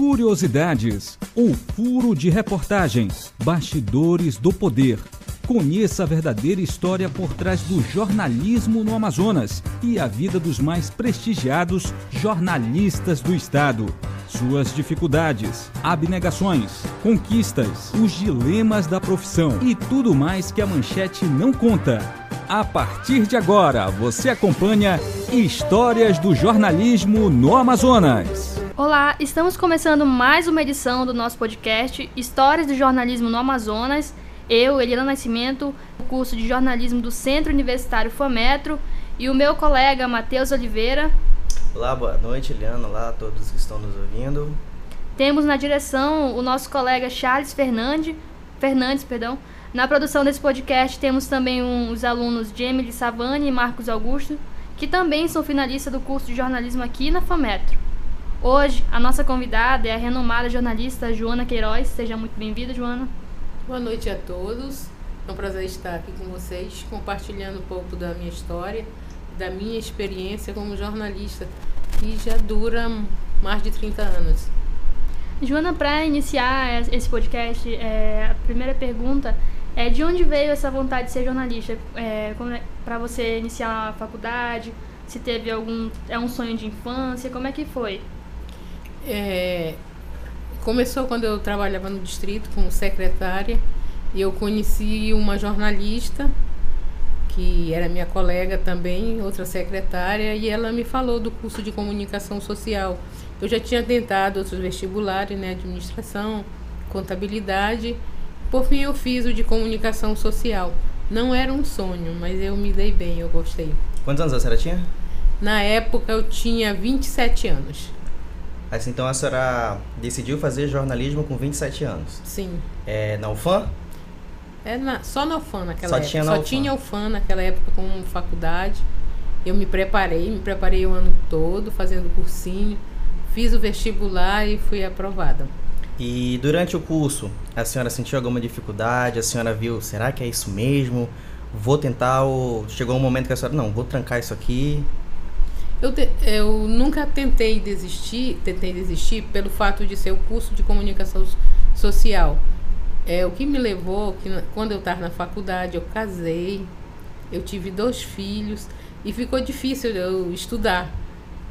Curiosidades, o furo de reportagem, bastidores do poder. Conheça a verdadeira história por trás do jornalismo no Amazonas e a vida dos mais prestigiados jornalistas do estado. Suas dificuldades, abnegações, conquistas, os dilemas da profissão e tudo mais que a manchete não conta. A partir de agora, você acompanha Histórias do Jornalismo no Amazonas. Olá, estamos começando mais uma edição do nosso podcast Histórias do Jornalismo no Amazonas. Eu, Eliana Nascimento, curso de jornalismo do Centro Universitário FAMetro, e o meu colega Matheus Oliveira. Olá, boa noite, Eliana. Olá a todos que estão nos ouvindo. Temos na direção o nosso colega Charles Fernandes, Fernandes, perdão. Na produção desse podcast temos também um, os alunos Jamie Savani e Marcos Augusto, que também são finalistas do curso de jornalismo aqui na FAMetro. Hoje, a nossa convidada é a renomada jornalista Joana Queiroz. Seja muito bem-vinda, Joana. Boa noite a todos. É um prazer estar aqui com vocês, compartilhando um pouco da minha história, da minha experiência como jornalista, que já dura mais de 30 anos. Joana, para iniciar esse podcast, é, a primeira pergunta é de onde veio essa vontade de ser jornalista? É, é para você iniciar a faculdade? Se teve algum é um sonho de infância? Como é que foi? É, começou quando eu trabalhava no distrito como secretária e eu conheci uma jornalista que era minha colega também, outra secretária, e ela me falou do curso de comunicação social. Eu já tinha tentado outros vestibulares, né, administração, contabilidade. Por fim, eu fiz o de comunicação social. Não era um sonho, mas eu me dei bem, eu gostei. Quantos anos a senhora tinha? Na época eu tinha 27 anos. Assim, então a senhora decidiu fazer jornalismo com 27 anos? Sim. É, na UFAM? É na, só na UFAM naquela só época. Tinha na só UFAM. tinha UFAM naquela época como faculdade. Eu me preparei, me preparei o ano todo fazendo cursinho, fiz o vestibular e fui aprovada. E durante o curso, a senhora sentiu alguma dificuldade? A senhora viu, será que é isso mesmo? Vou tentar ou chegou um momento que a senhora, não, vou trancar isso aqui? Eu, te, eu nunca tentei desistir, tentei desistir pelo fato de ser o curso de comunicação social. É o que me levou que quando eu estava na faculdade eu casei, eu tive dois filhos e ficou difícil eu estudar.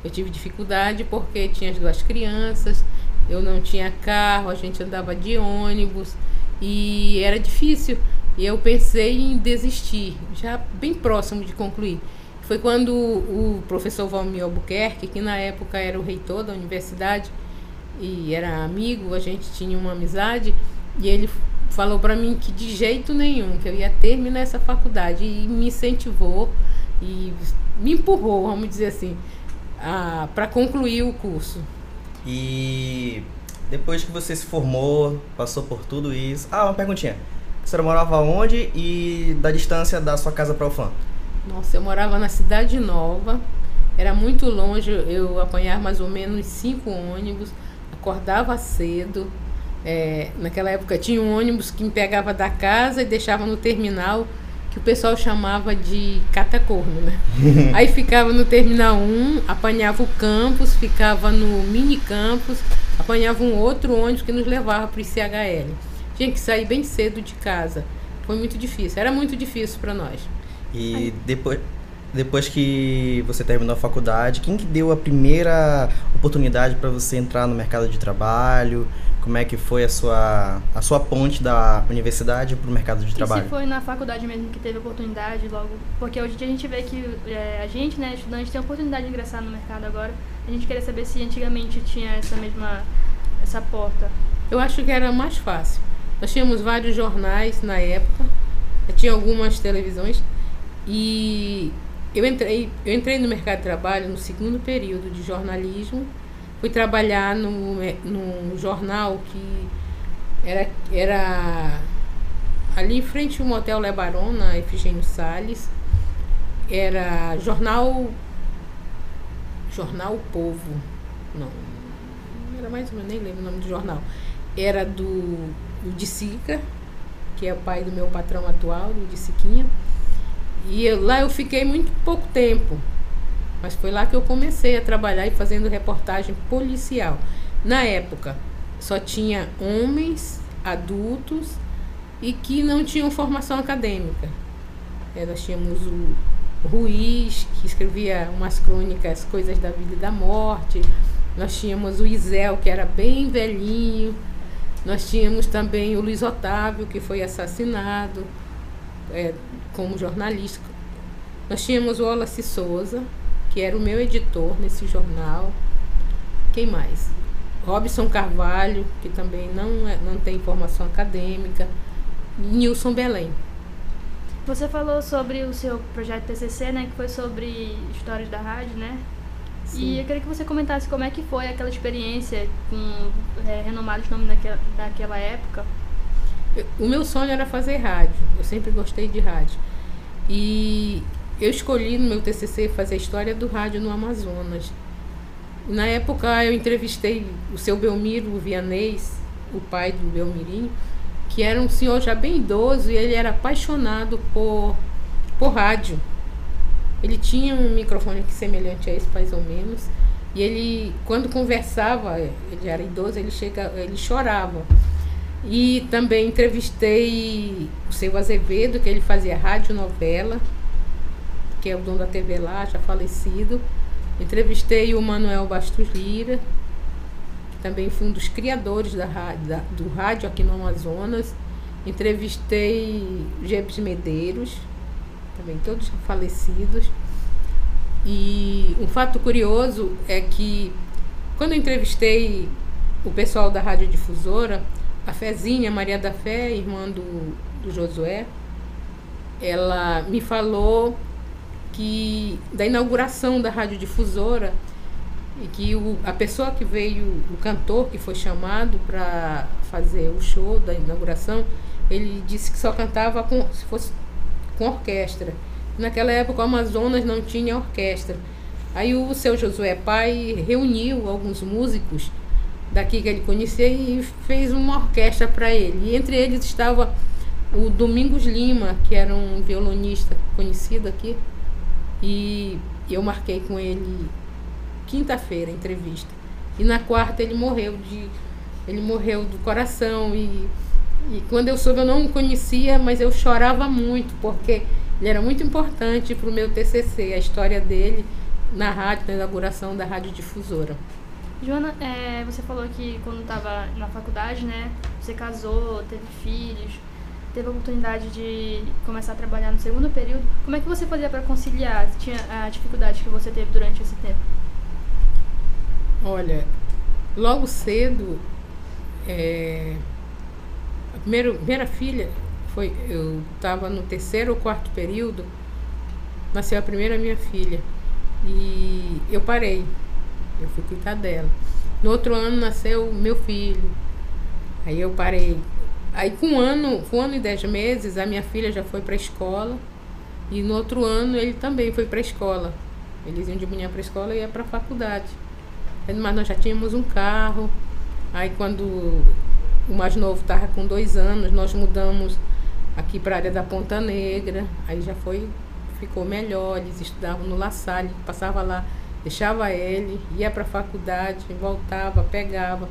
Eu tive dificuldade porque tinha as duas crianças, eu não tinha carro, a gente andava de ônibus e era difícil. E eu pensei em desistir, já bem próximo de concluir foi quando o professor Valmir Albuquerque, que na época era o reitor da universidade e era amigo, a gente tinha uma amizade, e ele falou para mim que de jeito nenhum, que eu ia terminar essa faculdade, e me incentivou e me empurrou, vamos dizer assim, para concluir o curso. E depois que você se formou, passou por tudo isso. Ah, uma perguntinha. Senhora morava onde e da distância da sua casa para o FAM? Nossa, eu morava na Cidade Nova, era muito longe, eu apanhava mais ou menos cinco ônibus, acordava cedo. É, naquela época tinha um ônibus que me pegava da casa e deixava no terminal, que o pessoal chamava de catacorno, né? Aí ficava no terminal 1, apanhava o campus, ficava no mini campus, apanhava um outro ônibus que nos levava para o ICHL. Tinha que sair bem cedo de casa. Foi muito difícil, era muito difícil para nós. E depois, depois que você terminou a faculdade, quem que deu a primeira oportunidade para você entrar no mercado de trabalho? Como é que foi a sua, a sua ponte da universidade para o mercado de trabalho? E se foi na faculdade mesmo que teve oportunidade logo? Porque hoje em dia a gente vê que é, a gente, né, estudante, tem a oportunidade de ingressar no mercado agora. A gente queria saber se antigamente tinha essa mesma essa porta. Eu acho que era mais fácil. Nós tínhamos vários jornais na época, tinha algumas televisões e eu entrei, eu entrei no mercado de trabalho no segundo período de jornalismo. Fui trabalhar no, no jornal que era, era ali em frente ao Motel Lebaron, na Efigênio Salles. Era jornal. Jornal Povo. Não. Era mais ou menos, nem lembro o nome do jornal. Era do, do de Sica, que é o pai do meu patrão atual, do Siquinha. E eu, lá eu fiquei muito pouco tempo. Mas foi lá que eu comecei a trabalhar e fazendo reportagem policial. Na época, só tinha homens adultos e que não tinham formação acadêmica. É, nós tínhamos o Ruiz, que escrevia umas crônicas, coisas da vida e da morte. Nós tínhamos o Isel, que era bem velhinho. Nós tínhamos também o Luiz Otávio, que foi assassinado é, como jornalista. Nós tínhamos o Wallace Souza, que era o meu editor nesse jornal. Quem mais? Robson Carvalho, que também não, é, não tem formação acadêmica. Nilson Belém. Você falou sobre o seu projeto TCC, né, que foi sobre histórias da rádio, né? Sim. E eu queria que você comentasse como é que foi aquela experiência com é, renomados nomes daquela, daquela época. O meu sonho era fazer rádio. Eu sempre gostei de rádio. E eu escolhi no meu TCC fazer a história do rádio no Amazonas. Na época eu entrevistei o seu Belmiro Vianês, o pai do Belmirinho, que era um senhor já bem idoso e ele era apaixonado por, por rádio. Ele tinha um microfone semelhante a esse, mais ou menos. E ele, quando conversava, ele era idoso, ele, chega, ele chorava. E também entrevistei o seu Azevedo, que ele fazia rádio novela, que é o dono da TV lá, já falecido. Entrevistei o Manuel Bastos Lira, que também foi um dos criadores da, da, do rádio aqui no Amazonas. Entrevistei Jebs Medeiros, também todos falecidos. E um fato curioso é que quando entrevistei o pessoal da Rádio Difusora, a Fezinha, Maria da Fé, irmã do, do Josué, ela me falou que da inauguração da Rádio Difusora e que o, a pessoa que veio, o cantor que foi chamado para fazer o show da inauguração, ele disse que só cantava com, se fosse com orquestra. Naquela época o Amazonas não tinha orquestra. Aí o seu Josué Pai reuniu alguns músicos daqui que ele conhecia e fez uma orquestra para ele. E entre eles estava o Domingos Lima, que era um violonista conhecido aqui. E eu marquei com ele quinta-feira entrevista. E na quarta ele morreu de ele morreu do coração e e quando eu soube, eu não o conhecia, mas eu chorava muito, porque ele era muito importante para o meu TCC, a história dele na rádio, na inauguração da Rádio Difusora. Joana, é, você falou que quando estava na faculdade, né, você casou, teve filhos, teve a oportunidade de começar a trabalhar no segundo período. Como é que você fazia para conciliar? Tinha a dificuldade que você teve durante esse tempo? Olha, logo cedo, é, a primeira, primeira filha foi eu estava no terceiro ou quarto período nasceu a primeira minha filha e eu parei eu fui cuidar dela. No outro ano nasceu meu filho. Aí eu parei. Aí com um ano com um ano e dez meses a minha filha já foi para a escola. E no outro ano ele também foi para a escola. Eles iam de manhã para a escola e ia para a faculdade mas nós já tínhamos um carro. Aí quando o mais novo estava com dois anos, nós mudamos aqui para a área da Ponta Negra, aí já foi, ficou melhor, eles estudavam no La Salle, passava lá, deixava ele, ia para a faculdade, voltava, pegava,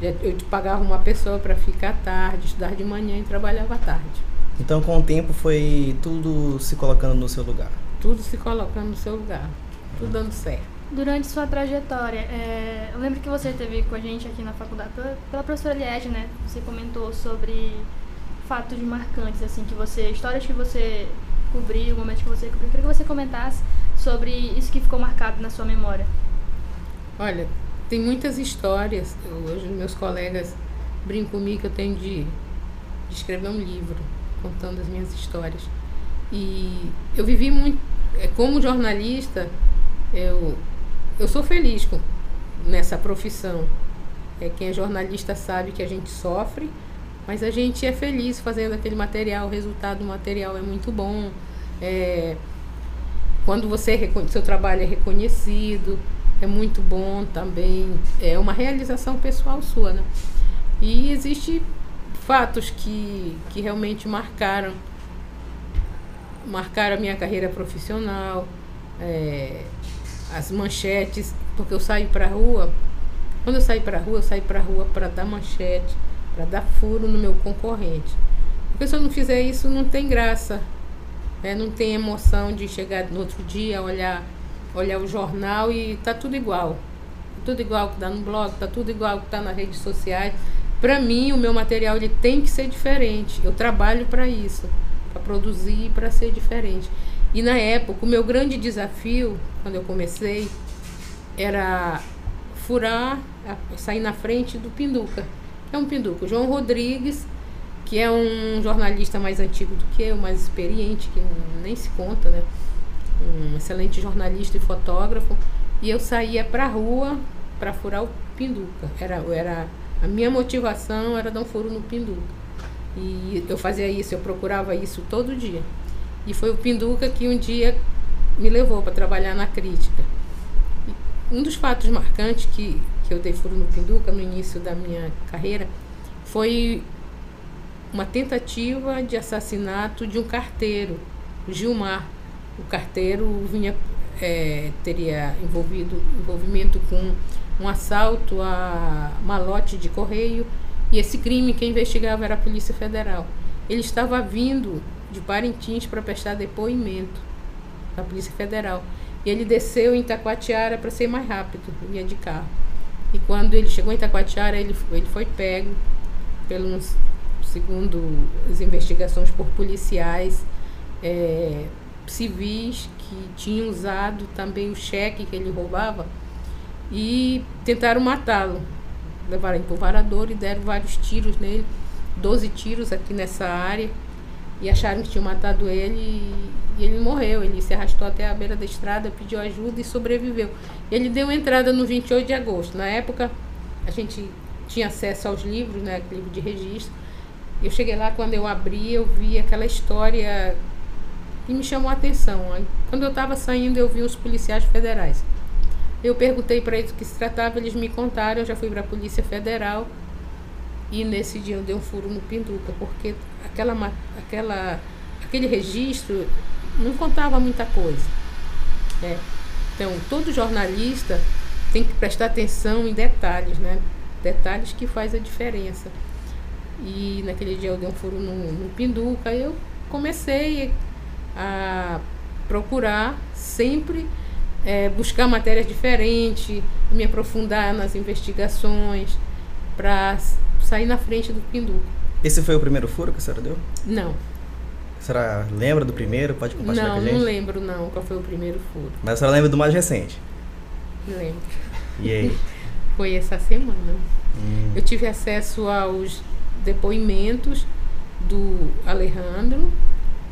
eu pagava uma pessoa para ficar tarde, estudar de manhã e trabalhava à tarde. Então com o tempo foi tudo se colocando no seu lugar? Tudo se colocando no seu lugar, tudo dando certo. Durante sua trajetória, é, eu lembro que você teve com a gente aqui na faculdade, pela, pela professora Liege, né? Você comentou sobre fatos marcantes, assim, que você, histórias que você cobriu, momentos que você cobriu. Eu queria que você comentasse sobre isso que ficou marcado na sua memória. Olha, tem muitas histórias. Eu, hoje meus colegas brincam comigo que eu tenho de, de escrever um livro contando as minhas histórias. E eu vivi muito, é, como jornalista, eu eu sou feliz com, nessa profissão. É, quem é jornalista sabe que a gente sofre, mas a gente é feliz fazendo aquele material, o resultado do material é muito bom. É, quando você seu trabalho é reconhecido, é muito bom também. É uma realização pessoal sua, né? E existe fatos que, que realmente marcaram marcaram a minha carreira profissional. É, as manchetes, porque eu saio para rua Quando eu saí para rua, eu saí para rua para dar manchete, para dar furo no meu concorrente. Porque se eu não fizer isso, não tem graça. Né? Não tem emoção de chegar no outro dia, olhar, olhar o jornal e tá tudo igual. Tudo igual que está no blog, tá tudo igual que está nas redes sociais. Para mim, o meu material ele tem que ser diferente. Eu trabalho para isso, para produzir, para ser diferente. E na época, o meu grande desafio, quando eu comecei, era furar, sair na frente do Pinduca. É um Pinduca. O João Rodrigues, que é um jornalista mais antigo do que eu, mais experiente, que nem se conta, né? Um excelente jornalista e fotógrafo. E eu saía para a rua para furar o Pinduca. Era, era, a minha motivação era dar um furo no Pinduca. E eu fazia isso, eu procurava isso todo dia. E foi o Pinduca que um dia me levou para trabalhar na crítica. Um dos fatos marcantes que, que eu dei furo no Pinduca no início da minha carreira foi uma tentativa de assassinato de um carteiro, Gilmar. O carteiro vinha, é, teria envolvido, envolvimento com um assalto a malote de correio e esse crime quem investigava era a Polícia Federal. Ele estava vindo de Parintins para prestar depoimento da Polícia Federal. E ele desceu em Itacoatiara para ser mais rápido, ia de carro. E quando ele chegou em Itacoatiara, ele, ele foi pego, pelos, segundo as investigações, por policiais é, civis que tinham usado também o cheque que ele roubava e tentaram matá-lo. Levaram em varador e deram vários tiros nele, 12 tiros aqui nessa área e acharam que tinham matado ele e, ele morreu. Ele se arrastou até a beira da estrada, pediu ajuda e sobreviveu. Ele deu entrada no 28 de agosto. Na época, a gente tinha acesso aos livros, né, livro de registro. Eu cheguei lá, quando eu abri, eu vi aquela história que me chamou a atenção. Quando eu estava saindo, eu vi os policiais federais. Eu perguntei para eles o que se tratava, eles me contaram, eu já fui para a Polícia Federal e nesse dia eu dei um furo no Pinduca, porque aquela, aquela, aquele registro não contava muita coisa. Né? Então, todo jornalista tem que prestar atenção em detalhes, né? Detalhes que faz a diferença. E naquele dia eu dei um furo no, no Pinduca, eu comecei a procurar sempre é, buscar matérias diferentes, me aprofundar nas investigações, para sair na frente do Pinduca. Esse foi o primeiro furo que a senhora deu? Não. A senhora lembra do primeiro? Pode compartilhar não, com a gente? Não, não lembro não qual foi o primeiro furo. Mas a senhora lembra do mais recente? Lembro. E aí? foi essa semana. Hum. Eu tive acesso aos depoimentos do Alejandro,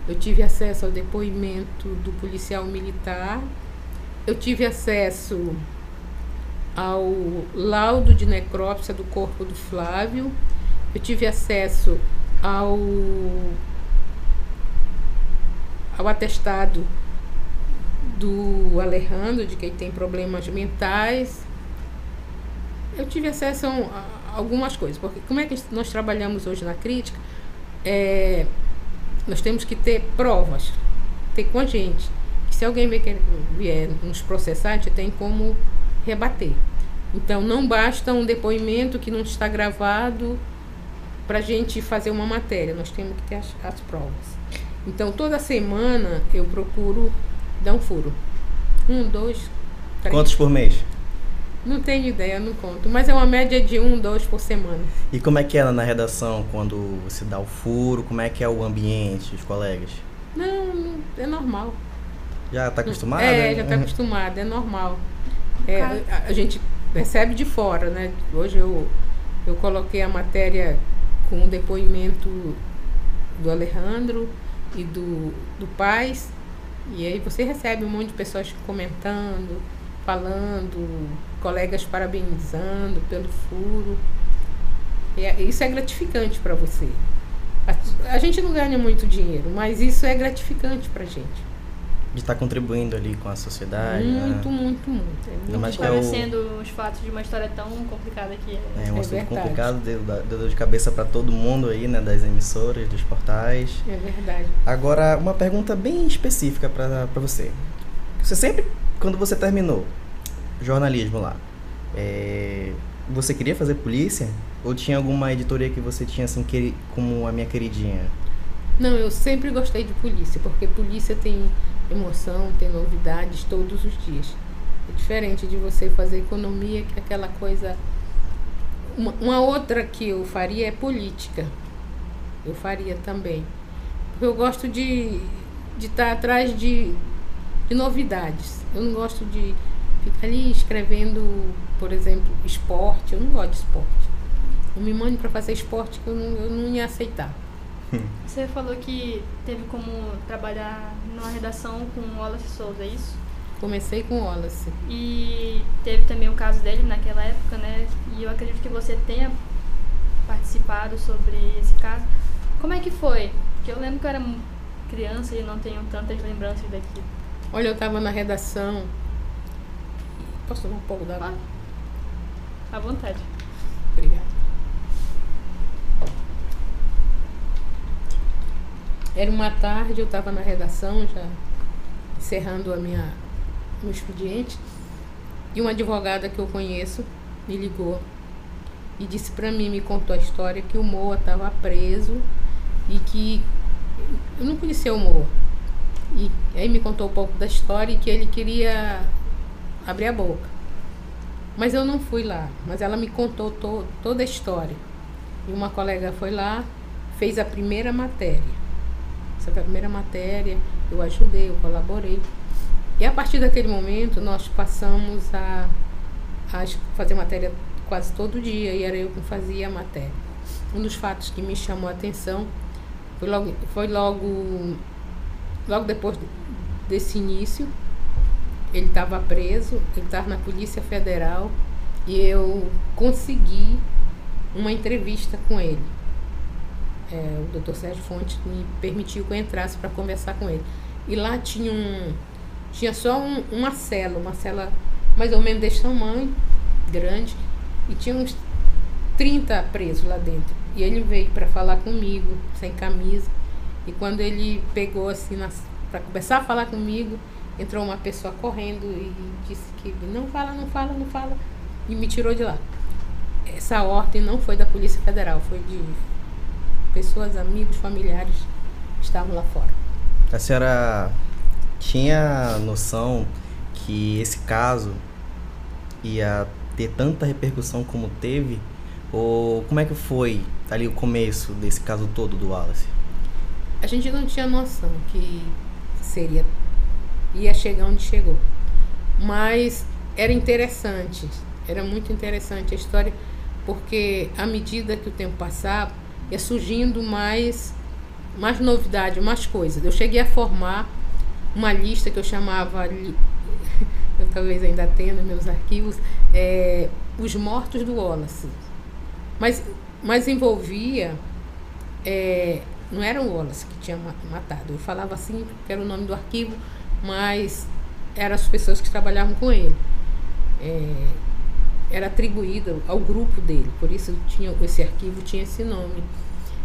eu tive acesso ao depoimento do policial militar, eu tive acesso ao laudo de necrópsia do corpo do Flávio, eu tive acesso ao, ao atestado do Alejandro, de quem tem problemas mentais. Eu tive acesso a, algumas coisas, porque como é que nós trabalhamos hoje na crítica? É, nós temos que ter provas, ter com a gente. Se alguém vier nos processar, a gente tem como rebater. Então, não basta um depoimento que não está gravado para a gente fazer uma matéria, nós temos que ter as, as, provas. Então, toda semana eu procuro dar um furo. Um, dois, três. Quantos por mês? Não tenho ideia, não conto. Mas é uma média de um, dois por semana. E como é que é na redação quando você dá o furo? Como é que é o ambiente, os colegas? Não, é normal. Já está acostumada? É, já está acostumada, é normal. É, a, a, gente percebe de fora, né? Hoje eu, eu coloquei a matéria com o depoimento do Alejandro e do, do Paz, e aí você recebe um monte de pessoas comentando, falando, colegas parabenizando pelo furo. E é, isso é gratificante para você. A, a gente não ganha muito dinheiro, mas isso é gratificante para gente de estar tá contribuindo ali com a sociedade. Muito, né? muito, muito. É muito Conhecendo é o... os fatos de uma história tão complicada que é. É um é assunto verdade. complicado, deu, deu dor de cabeça para todo mundo aí, né? Das emissoras, dos portais. É verdade. Agora, uma pergunta bem específica para você. Você sempre, quando você terminou jornalismo lá, é, você queria fazer polícia? Ou tinha alguma editoria que você tinha assim, queri- como a minha queridinha? Não, eu sempre gostei de polícia, porque polícia tem emoção, tem novidades todos os dias. É diferente de você fazer economia, que é aquela coisa. Uma, uma outra que eu faria é política. Eu faria também. Porque eu gosto de de estar atrás de, de novidades. Eu não gosto de ficar ali escrevendo, por exemplo, esporte. Eu não gosto de esporte. Não me mande para fazer esporte que eu não, eu não ia aceitar. Você falou que teve como trabalhar numa redação com o Wallace Souza, é isso? Comecei com Wallace. E teve também o caso dele naquela época, né? E eu acredito que você tenha participado sobre esse caso. Como é que foi? Porque eu lembro que eu era criança e não tenho tantas lembranças daquilo. Olha, eu estava na redação. Posso tomar um pouco d'água? Claro. À vontade. Obrigada. Era uma tarde, eu estava na redação, já encerrando a minha, meu expediente, e uma advogada que eu conheço me ligou e disse para mim, me contou a história que o Moa estava preso e que eu não conhecia o Moa. E aí me contou um pouco da história e que ele queria abrir a boca. Mas eu não fui lá, mas ela me contou to toda a história. E uma colega foi lá, fez a primeira matéria. Essa foi a primeira matéria, eu ajudei, eu colaborei. E a partir daquele momento nós passamos a, a fazer matéria quase todo dia e era eu que fazia a matéria. Um dos fatos que me chamou a atenção foi logo, foi logo, logo depois desse início, ele estava preso, ele estava na Polícia Federal e eu consegui uma entrevista com ele. É, o doutor Sérgio Fontes me permitiu que eu entrasse para conversar com ele. E lá tinha um. Tinha só um, uma cela, uma cela mais ou menos desse tamanho, grande, e tinha uns 30 presos lá dentro. E ele veio para falar comigo, sem camisa. E quando ele pegou assim para começar a falar comigo, entrou uma pessoa correndo e disse que não fala, não fala, não fala, e me tirou de lá. Essa ordem não foi da Polícia Federal, foi de pessoas, amigos, familiares estavam lá fora. A senhora tinha noção que esse caso ia ter tanta repercussão como teve? Ou como é que foi ali o começo desse caso todo do Wallace? A gente não tinha noção que seria ia chegar onde chegou. Mas era interessante, era muito interessante a história, porque à medida que o tempo passava, ia surgindo mais, mais novidade, mais coisas. Eu cheguei a formar uma lista que eu chamava, eu talvez ainda tenha nos meus arquivos, é, Os Mortos do Wallace. Mas, mas envolvia, é, não era o Wallace que tinha matado, eu falava assim, porque era o nome do arquivo, mas eram as pessoas que trabalhavam com ele. É, era atribuído ao grupo dele, por isso tinha esse arquivo tinha esse nome.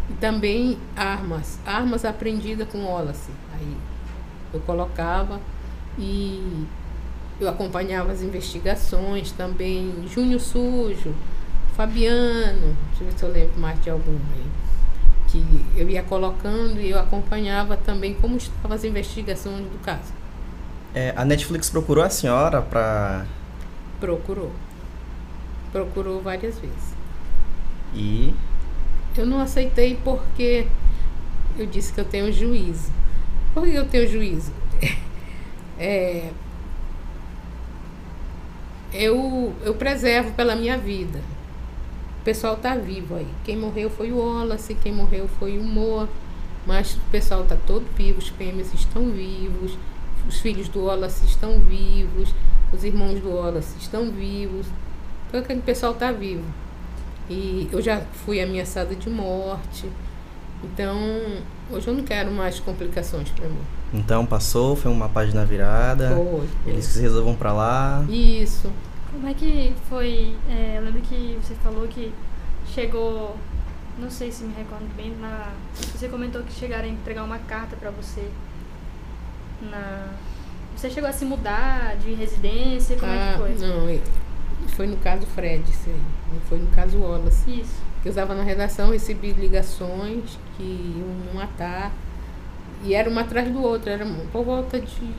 E também armas, armas aprendidas com Wallace. Aí eu colocava e eu acompanhava as investigações também, Júnior Sujo, Fabiano, deixa eu ver se eu lembro mais de algum aí. Que eu ia colocando e eu acompanhava também como estavam as investigações do caso. É, a Netflix procurou a senhora para. Procurou. Procurou várias vezes. E. Eu não aceitei porque eu disse que eu tenho juízo. Por que eu tenho juízo? É, eu, eu preservo pela minha vida. O pessoal está vivo aí. Quem morreu foi o Wallace, quem morreu foi o Moa. Mas o pessoal está todo vivo, os PMs estão vivos, os filhos do Wallace estão vivos, os irmãos do Wallace estão vivos. Então aquele pessoal está vivo. E eu já fui ameaçada de morte. Então, hoje eu não quero mais complicações para mim. Então passou, foi uma página virada. Foi, foi. Eles se resolvam para lá. Isso. Como é que foi? É, eu lembro que você falou que chegou, não sei se me recordo bem, na, você comentou que chegaram a entregar uma carta para você. Na, você chegou a se mudar de residência? Como é Ah, que foi? Não, eu- Foi no caso Fred, isso aí. Não foi no caso Wallace. Isso. Eu estava na redação, recebi ligações que iam me matar. E era uma atrás do outro. Era por volta de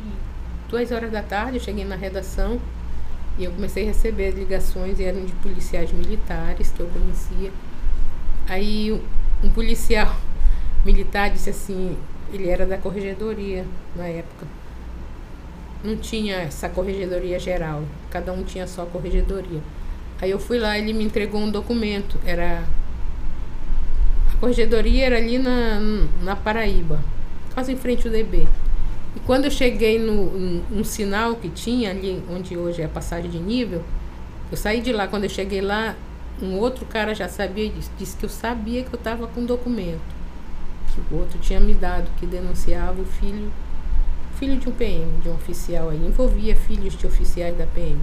duas horas da tarde, eu cheguei na redação e eu comecei a receber ligações e eram de policiais militares que eu conhecia. Aí um policial militar disse assim, ele era da corregedoria na época. Não tinha essa corregedoria geral, cada um tinha só a corregedoria. Aí eu fui lá, ele me entregou um documento, era a corregedoria era ali na, na Paraíba, quase em frente ao DB. E quando eu cheguei no um sinal que tinha ali onde hoje é a passagem de nível, eu saí de lá, quando eu cheguei lá, um outro cara já sabia disso, disse que eu sabia que eu estava com documento. Que o outro tinha me dado, que denunciava o filho, filho de um PM, de um oficial aí, envolvia filhos de oficiais da PM.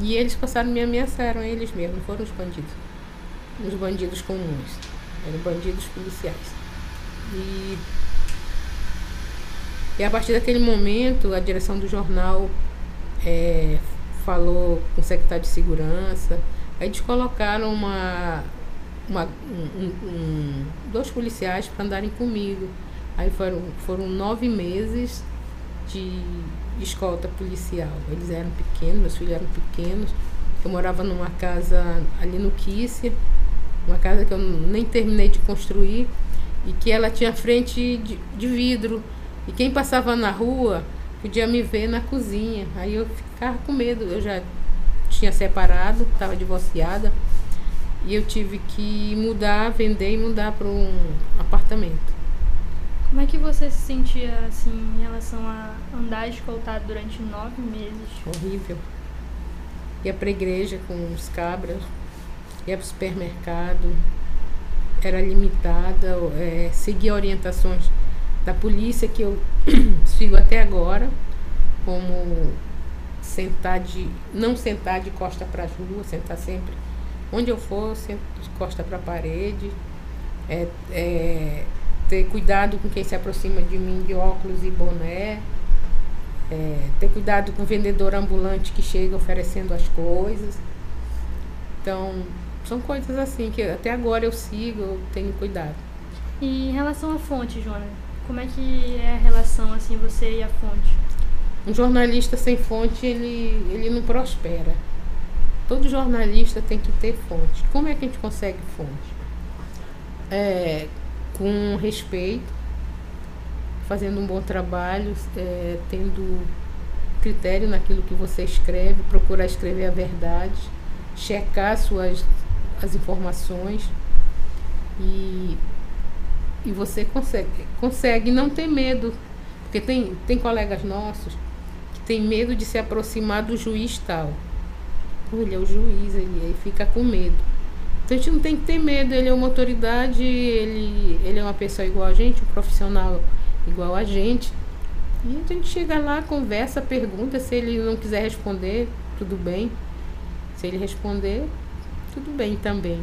E eles passaram me ameaçaram, eles mesmos, foram os bandidos. Os bandidos comuns. Eram bandidos policiais. E, e a partir daquele momento, a direção do jornal é, falou com o secretário de segurança. Aí eles colocaram uma, uma um, um, dois policiais para andarem comigo. Aí foram, foram nove meses de escolta policial. Eles eram pequenos, meus filhos eram pequenos. Eu morava numa casa ali no Quícia, uma casa que eu nem terminei de construir e que ela tinha frente de, de vidro. E quem passava na rua podia me ver na cozinha. Aí eu ficava com medo. Eu já tinha separado, estava divorciada. E eu tive que mudar, vender e mudar para um apartamento. Como é que você se sentia assim em relação a andar escoltado durante nove meses? Horrível. Ia para a igreja com os cabras, ia para o supermercado, era limitada, é, seguia orientações da polícia que eu sigo até agora, como sentar de não sentar de costa para as ruas, sentar sempre onde eu for, sempre de costa para a parede, é, é, ter cuidado com quem se aproxima de mim de óculos e boné, é, ter cuidado com o vendedor ambulante que chega oferecendo as coisas. Então, são coisas assim que até agora eu sigo, eu tenho cuidado. E em relação à fonte, Joana, como é que é a relação assim você e a fonte? Um jornalista sem fonte, ele, ele não prospera. Todo jornalista tem que ter fonte. Como é que a gente consegue fonte? É, com respeito, fazendo um bom trabalho, é, tendo critério naquilo que você escreve, procurar escrever a verdade, checar suas as informações e, e você consegue, consegue não ter medo, porque tem, tem colegas nossos que tem medo de se aproximar do juiz tal. É o juiz, ele, ele fica com medo. Então a gente não tem que ter medo, ele é uma autoridade, ele, ele é uma pessoa igual a gente, um profissional igual a gente. E a gente chega lá, conversa, pergunta, se ele não quiser responder, tudo bem. Se ele responder, tudo bem também.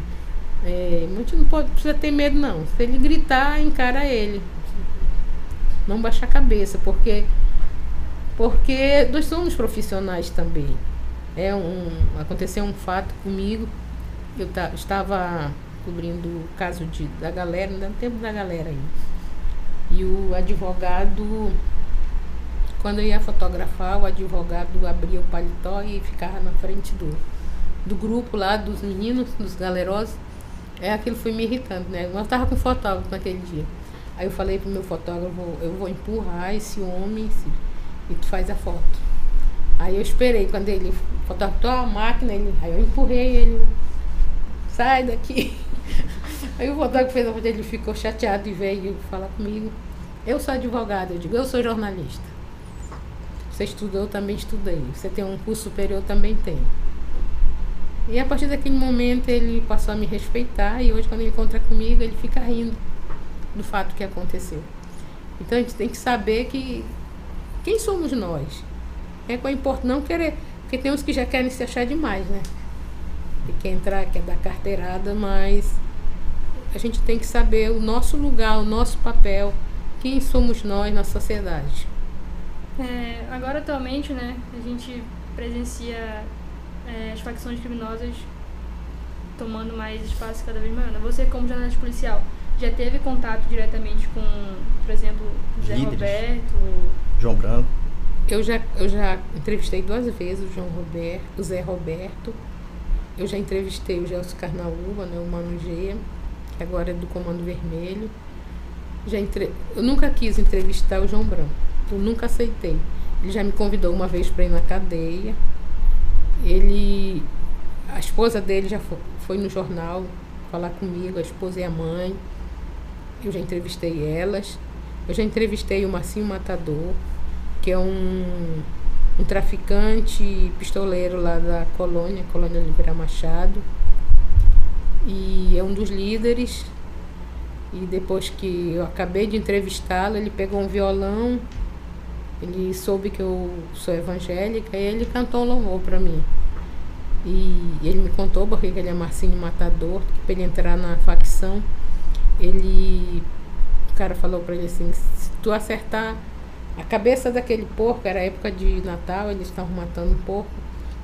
É, a gente não pode, precisa ter medo não. Se ele gritar, encara ele. Não baixar a cabeça, porque porque nós somos profissionais também. É um, aconteceu um fato comigo eu estava cobrindo o caso de, da galera, ainda no tempo da galera aí. E o advogado, quando eu ia fotografar, o advogado abria o paletó e ficava na frente do, do grupo lá, dos meninos, dos galerosos. É, aquilo foi me irritando, né? Eu estava com fotógrafo naquele dia. Aí eu falei pro meu fotógrafo, eu vou empurrar esse homem se, e tu faz a foto. Aí eu esperei, quando ele fotografou a máquina, ele, aí eu empurrei ele sai daqui. Aí o fotógrafo fez a foto, ele ficou chateado e veio falar comigo. Eu sou advogada, eu digo, eu sou jornalista. Você estudou, eu também estudei. Você tem um curso superior, eu também tenho. E a partir daquele momento ele passou a me respeitar e hoje quando ele encontra comigo, ele fica rindo do fato que aconteceu. Então a gente tem que saber que quem somos nós. É com importante não querer, porque tem uns que já querem se achar demais, né? Que quer entrar, quer dar carteirada, mas a gente tem que saber o nosso lugar, o nosso papel, quem somos nós na sociedade. É, agora atualmente, né, a gente presencia é, as facções criminosas tomando mais espaço cada vez maior. Né? Você, como jornalista policial, já teve contato diretamente com, por exemplo, Zé Líderes. Roberto? João Branco. Eu já, eu já entrevistei duas vezes o João Roberto, o Zé Roberto. Eu já entrevistei o Gelson Carnaúba, né, o Mano G, que agora é do Comando Vermelho. Já entre... Eu nunca quis entrevistar o João Branco. Eu nunca aceitei. Ele já me convidou uma vez para ir na cadeia. Ele. A esposa dele já fo- foi no jornal falar comigo, a esposa e a mãe. Eu já entrevistei elas. Eu já entrevistei o Marcinho Matador, que é um, um traficante pistoleiro lá da colônia, Colônia Oliveira Machado. E é um dos líderes. E depois que eu acabei de entrevistá-lo, ele pegou um violão, ele soube que eu sou evangélica e ele cantou um louvor para mim. E ele me contou porque ele é Marcinho Matador, que para ele entrar na facção, ele. O cara falou para ele assim, se tu acertar a cabeça daquele porco, era época de Natal, eles estavam matando um porco,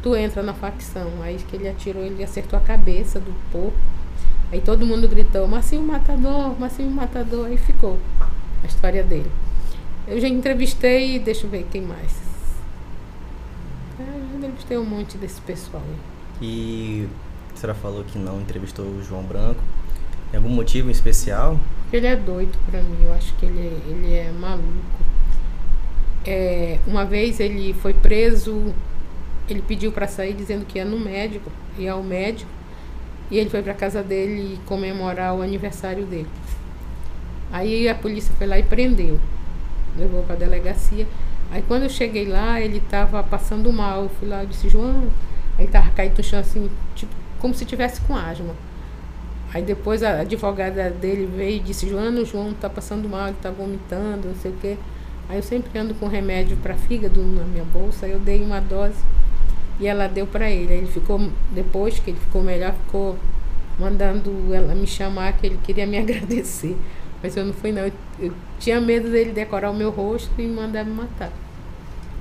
tu entra na facção. Aí que ele atirou, ele acertou a cabeça do porco. Aí todo mundo gritou, Marcinho Matador, Marcinho Matador, aí ficou a história dele. Eu já entrevistei, deixa eu ver quem mais. É, eu já entrevistei um monte desse pessoal aí. E a senhora falou que não entrevistou o João Branco. Tem algum motivo em especial? Porque ele é doido pra mim, eu acho que ele, ele é maluco. É, uma vez ele foi preso, ele pediu pra sair dizendo que ia no médico, ia ao médico, e ele foi pra casa dele comemorar o aniversário dele. Aí a polícia foi lá e prendeu, levou pra delegacia. Aí quando eu cheguei lá, ele tava passando mal, eu fui lá e disse, João, aí tava caído no chão assim, tipo, como se tivesse com asma. Aí depois a advogada dele veio e disse, Joana, o João tá passando mal, ele tá vomitando, não sei o quê. Aí eu sempre ando com remédio para fígado na minha bolsa, eu dei uma dose e ela deu para ele. Aí ele ficou, depois que ele ficou melhor, ficou mandando ela me chamar, que ele queria me agradecer. Mas eu não fui não, eu, eu tinha medo dele decorar o meu rosto e mandar me matar.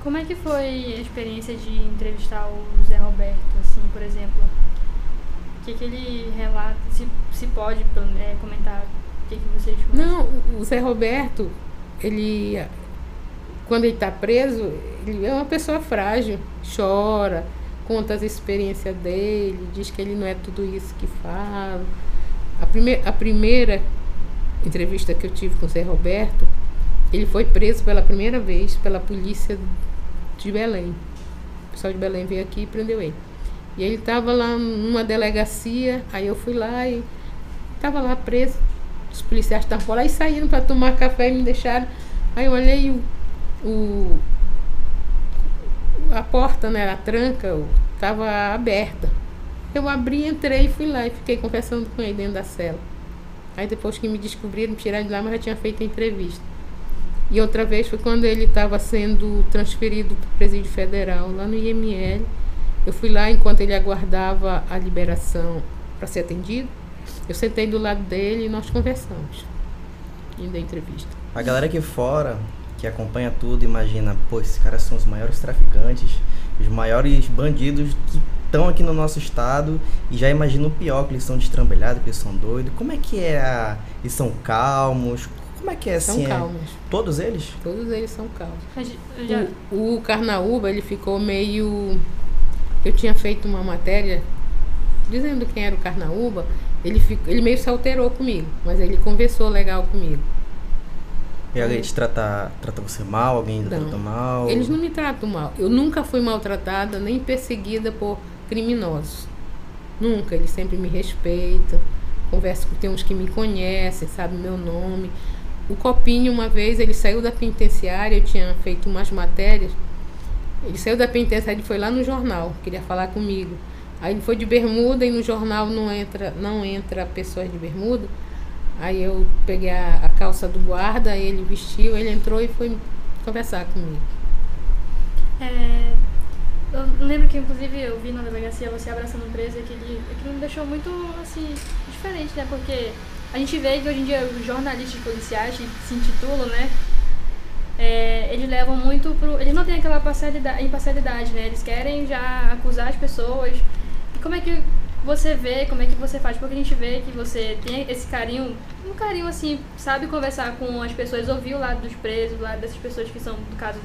Como é que foi a experiência de entrevistar o Zé Roberto, assim, por exemplo? O que, que ele relata? Se, se pode é, comentar o que, que vocês Não, o Zé Roberto, ele quando ele está preso, ele é uma pessoa frágil, chora, conta as experiências dele, diz que ele não é tudo isso que fala. A, prime a primeira entrevista que eu tive com o Zé Roberto, ele foi preso pela primeira vez pela polícia de Belém. O pessoal de Belém veio aqui e prendeu ele. E ele estava lá numa delegacia, aí eu fui lá e estava lá preso. Os policiais estavam lá e saíram para tomar café e me deixaram. Aí eu olhei o, o a porta, né, a tranca, estava aberta. Eu abri, entrei, fui lá e fiquei conversando com ele dentro da cela. Aí depois que me descobriram, me tiraram de lá, mas já tinha feito a entrevista. E outra vez foi quando ele estava sendo transferido para o presídio federal, lá no IML. Eu fui lá enquanto ele aguardava a liberação para ser atendido. Eu sentei do lado dele e nós conversamos. E dei entrevista. A galera aqui fora, que acompanha tudo, imagina, pô, esses caras são os maiores traficantes, os maiores bandidos que estão aqui no nosso estado e já imagina o pior, que eles são destrambelhados, que eles são doidos. Como é que é? A... Eles são calmos? Como é que é São assim? é? calmos. Todos eles? Todos eles são calmos. Já, O, o Carnaúba, ele ficou meio. Eu tinha feito uma matéria dizendo quem era o Carnaúba. Ele, ficou, ele meio se alterou comigo, mas ele conversou legal comigo. E alguém te trata, trata você mal? Alguém Não. trata mal? Eles não me tratam mal. Eu nunca fui maltratada nem perseguida por criminosos. Nunca. Eles sempre me respeitam. Converso com tem uns que me conhecem, sabem meu nome. O Copinho, uma vez, ele saiu da penitenciária, eu tinha feito umas matérias. Ele saiu da penitenciária e foi lá no jornal, queria falar comigo. Aí ele foi de bermuda e no jornal não entra, não entra pessoas de bermuda. Aí eu peguei a, a calça do guarda, ele vestiu, ele entrou e foi conversar comigo. É, eu lembro que, inclusive, eu vi na delegacia você abraçando um preso aquele, aquilo me deixou muito, assim, diferente, né? Porque a gente vê que hoje em dia os jornalistas policiais que se intitulam, né? é, eles levam muito pro. Eles não têm aquela parcialidade, imparcialidade, né? Eles querem já acusar as pessoas. E como é que você vê, como é que você faz? Porque a gente vê que você tem esse carinho, um carinho assim, sabe conversar com as pessoas, ouvir o lado dos presos, o lado dessas pessoas que são, no caso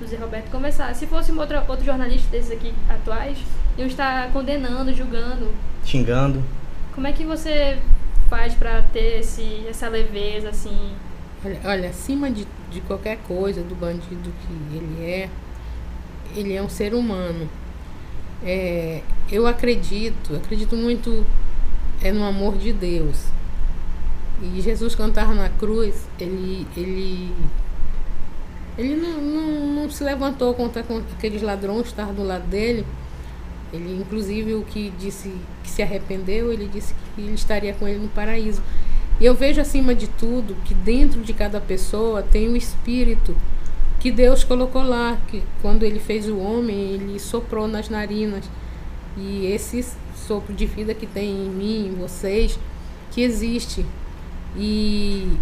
do Zé Roberto, conversar. Se fosse um outro, outro jornalista desses aqui atuais, iam estar condenando, julgando. Xingando. Como é que você faz para ter esse, essa leveza, assim? Olha, olha, acima de, de qualquer coisa do bandido que ele é, ele é um ser humano. É, eu acredito, acredito muito é no amor de Deus. E Jesus estava na cruz, ele, ele, ele não, não, não se levantou contra aqueles ladrões estavam do lado dele. Ele, inclusive, o que disse que se arrependeu, ele disse que ele estaria com ele no paraíso. E eu vejo, acima de tudo, que dentro de cada pessoa tem o um espírito que Deus colocou lá, que quando ele fez o homem, ele soprou nas narinas. E esse sopro de vida que tem em mim, em vocês, que existe. E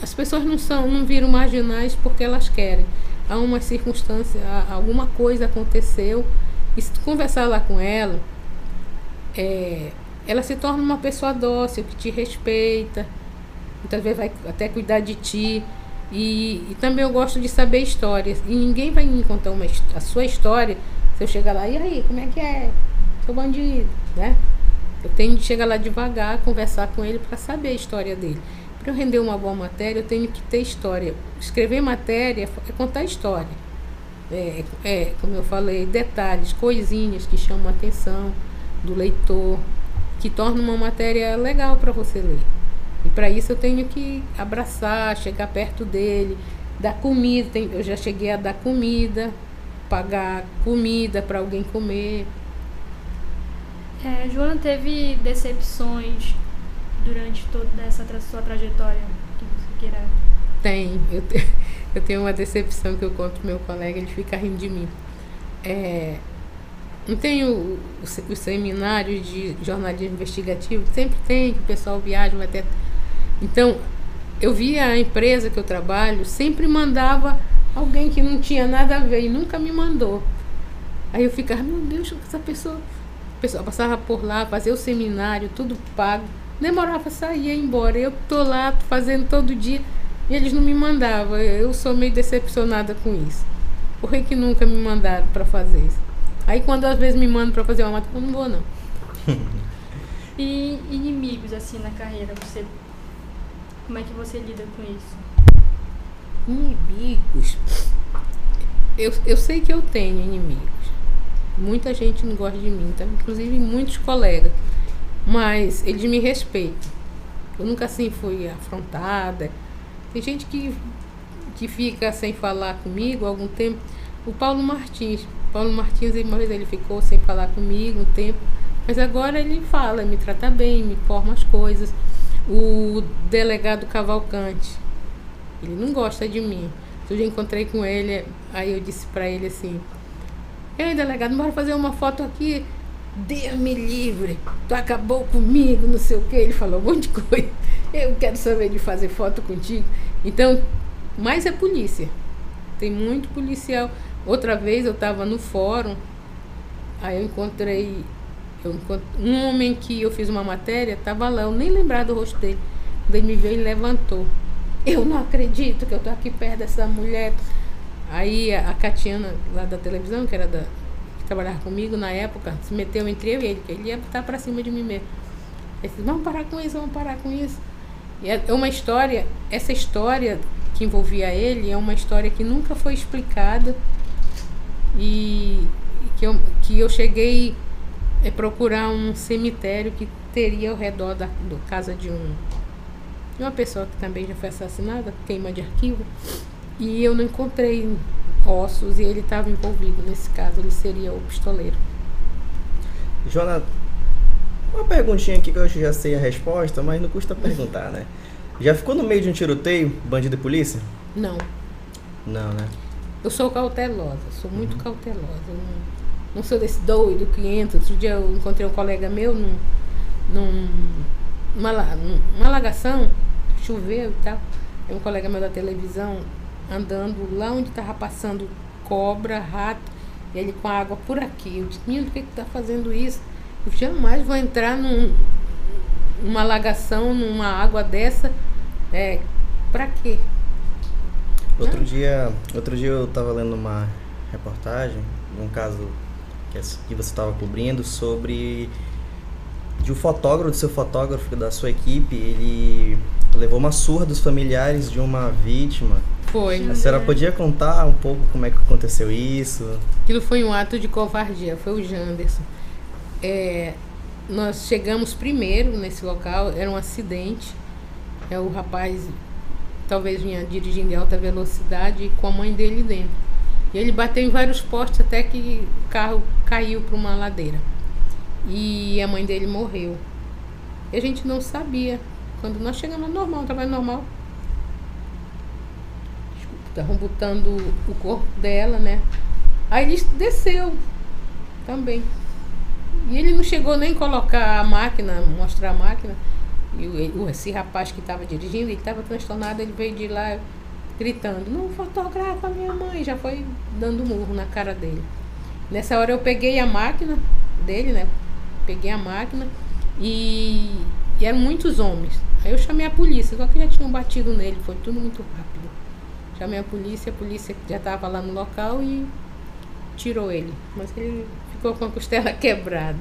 as pessoas não são, não viram marginais porque elas querem. Há uma circunstância, alguma coisa aconteceu. E se tu conversar lá com ela, é, ela se torna uma pessoa dócil, que te respeita, muitas vezes vai até cuidar de ti. E, e, também eu gosto de saber histórias. E ninguém vai me contar uma, a sua história se eu chegar lá, e aí, como é que é? Seu bandido, né? Eu tenho de chegar lá devagar, conversar com ele para saber a história dele. Para eu render uma boa matéria, eu tenho que ter história. Escrever matéria é contar história. É, é, como eu falei, detalhes, coisinhas que chamam a atenção do leitor, que tornam uma matéria legal para você ler. E para isso eu tenho que abraçar, chegar perto dele, dar comida. Tem, eu já cheguei a dar comida, pagar comida para alguém comer. É, Joana teve decepções durante toda essa sua trajetória que você queira? Tem. Eu, te, eu tenho uma decepção que eu conto pro meu colega, ele fica rindo de mim. É, não tem o, o, o seminário de jornalismo investigativo, sempre tem, que o pessoal viaja, vai ter então, eu via a empresa que eu trabalho sempre mandava alguém que não tinha nada a ver e nunca me mandou. Aí eu ficava, meu Deus, essa pessoa. A pessoa passava por lá, fazia o seminário, tudo pago. Demorava a sair, ia embora. Eu tô lá fazendo todo dia e eles não me mandavam. Eu sou meio decepcionada com isso. Por que, que nunca me mandaram para fazer isso? Aí quando às vezes me mandam para fazer uma matéria, eu não vou não. e inimigos assim na carreira, você como é que você lida com isso? Inimigos. Eu, eu sei que eu tenho inimigos. Muita gente não gosta de mim, tá? inclusive muitos colegas. Mas eles me respeitam. Eu nunca assim fui afrontada. Tem gente que, que fica sem falar comigo algum tempo. O Paulo Martins. Paulo Martins, ele ficou sem falar comigo um tempo. Mas agora ele fala, me trata bem, me informa as coisas o delegado Cavalcante. Ele não gosta de mim. Eu já encontrei com ele, aí eu disse para ele assim: Ei, delegado, bora fazer uma foto aqui. Deus me livre, tu acabou comigo, não sei o que. Ele falou um monte de coisa. Eu quero saber de fazer foto contigo. Então, mais é polícia. Tem muito policial. Outra vez eu estava no fórum, aí eu encontrei um homem que eu fiz uma matéria, estava lá, eu nem lembrar do rosto dele. Quando ele me veio e levantou. Eu não acredito que eu estou aqui perto dessa mulher. Aí a, a Catiana, lá da televisão, que era da, que trabalhava comigo na época, se meteu entre eu e ele, que ele ia estar para cima de mim mesmo. Ele disse, vamos parar com isso, vamos parar com isso. E é uma história, essa história que envolvia ele é uma história que nunca foi explicada e que eu, que eu cheguei é procurar um cemitério que teria ao redor da do casa de um de uma pessoa que também já foi assassinada, queima de arquivo, e eu não encontrei ossos e ele estava envolvido nesse caso, ele seria o pistoleiro. Jona, uma perguntinha aqui que eu já sei a resposta, mas não custa perguntar, né? Já ficou no meio de um tiroteio, bandido e polícia? Não. Não, né? Eu sou cautelosa, sou muito uhum. cautelosa. não, não sou desse doido que entra. Outro dia eu encontrei um colega meu num, num, numa, numa alagação, choveu e tal. É um colega meu da televisão, andando lá onde estava passando cobra, rato, e ele com a água por aqui. Eu disse, menino, por que está fazendo isso? Eu jamais vou entrar num, numa alagação, numa água dessa. É, pra quê? Outro dia, outro dia eu estava lendo uma reportagem, um caso que, que você estava cobrindo sobre de um fotógrafo, do seu fotógrafo da sua equipe, ele levou uma surra dos familiares de uma vítima. Foi. A senhora podia contar um pouco como é que aconteceu isso? Aquilo foi um ato de covardia, foi o Janderson. É, nós chegamos primeiro nesse local, era um acidente. É, o rapaz talvez vinha dirigindo em alta velocidade com a mãe dele dentro. E ele bateu em vários postes até que o carro caiu para uma ladeira. E a mãe dele morreu. E a gente não sabia. Quando nós chegamos normal, trabalho normal. Estavam botando o corpo dela, né? Aí ele desceu também. E ele não chegou nem colocar a máquina, mostrar a máquina. E esse rapaz que estava dirigindo, ele estava transtornado, ele veio de lá gritando, não fotografa minha mãe, já foi dando murro na cara dele. Nessa hora eu peguei a máquina dele, né? Peguei a máquina e, e eram muitos homens. Aí eu chamei a polícia, só que já tinham batido nele, foi tudo muito rápido. Chamei a polícia, a polícia já estava lá no local e tirou ele. Mas ele ficou com a costela quebrada.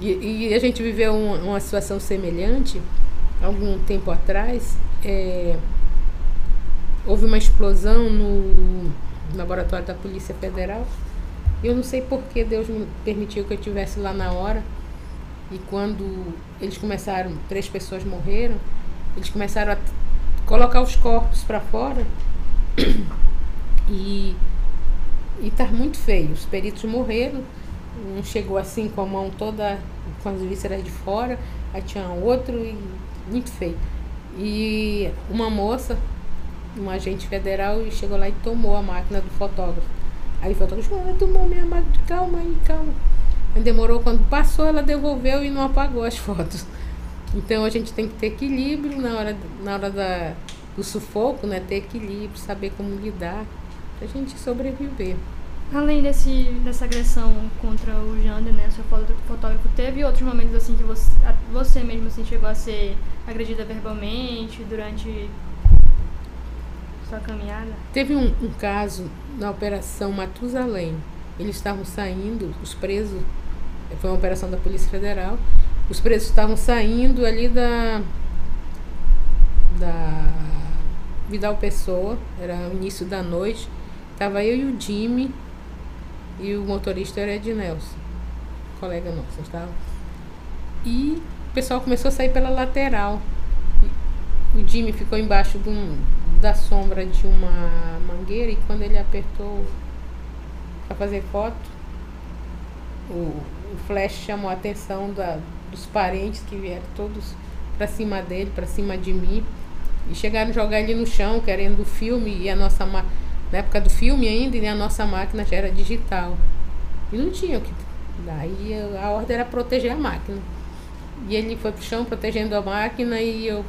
E, e a gente viveu uma, uma, situação semelhante algum tempo atrás. É, houve uma explosão no laboratório da Polícia Federal. Eu não sei por que Deus me permitiu que eu estivesse lá na hora. E quando eles começaram, três pessoas morreram, eles começaram a colocar os corpos para fora. E, e tá muito feio. Os peritos morreram um chegou assim com a mão toda com as vísceras de fora, aí tinha outro e muito feio. E uma moça, um agente federal, chegou lá e tomou a máquina do fotógrafo. Aí o fotógrafo ah, tomou minha máquina, calma aí, calma. Demorou, quando passou, ela devolveu e não apagou as fotos. Então a gente tem que ter equilíbrio na hora, na hora da, do sufoco, né? Ter equilíbrio, saber como lidar, pra gente sobreviver. Além desse, dessa agressão contra o Jander, né, seu fotógrafo, teve outros momentos assim que você, você mesmo assim, chegou a ser agredida verbalmente durante sua caminhada? Teve um, um caso na Operação Matusalém. Eles estavam saindo, os presos, foi uma operação da Polícia Federal, os presos estavam saindo ali da, da Vidal Pessoa, era o início da noite. Tava eu e o Jimmy e o motorista era Ednelson, colega nosso, estava. E o pessoal começou a sair pela lateral. O Jimmy ficou embaixo um, da sombra de uma mangueira e quando ele apertou para fazer foto, o, o flash chamou a atenção da, dos parentes que vieram todos para cima dele, para cima de mim. E chegaram a jogar ele no chão, querendo o filme, e a nossa na época do filme ainda, e a nossa máquina já era digital. E não tinha o que. Daí a ordem era proteger a máquina. E ele foi pro chão protegendo a máquina e eu,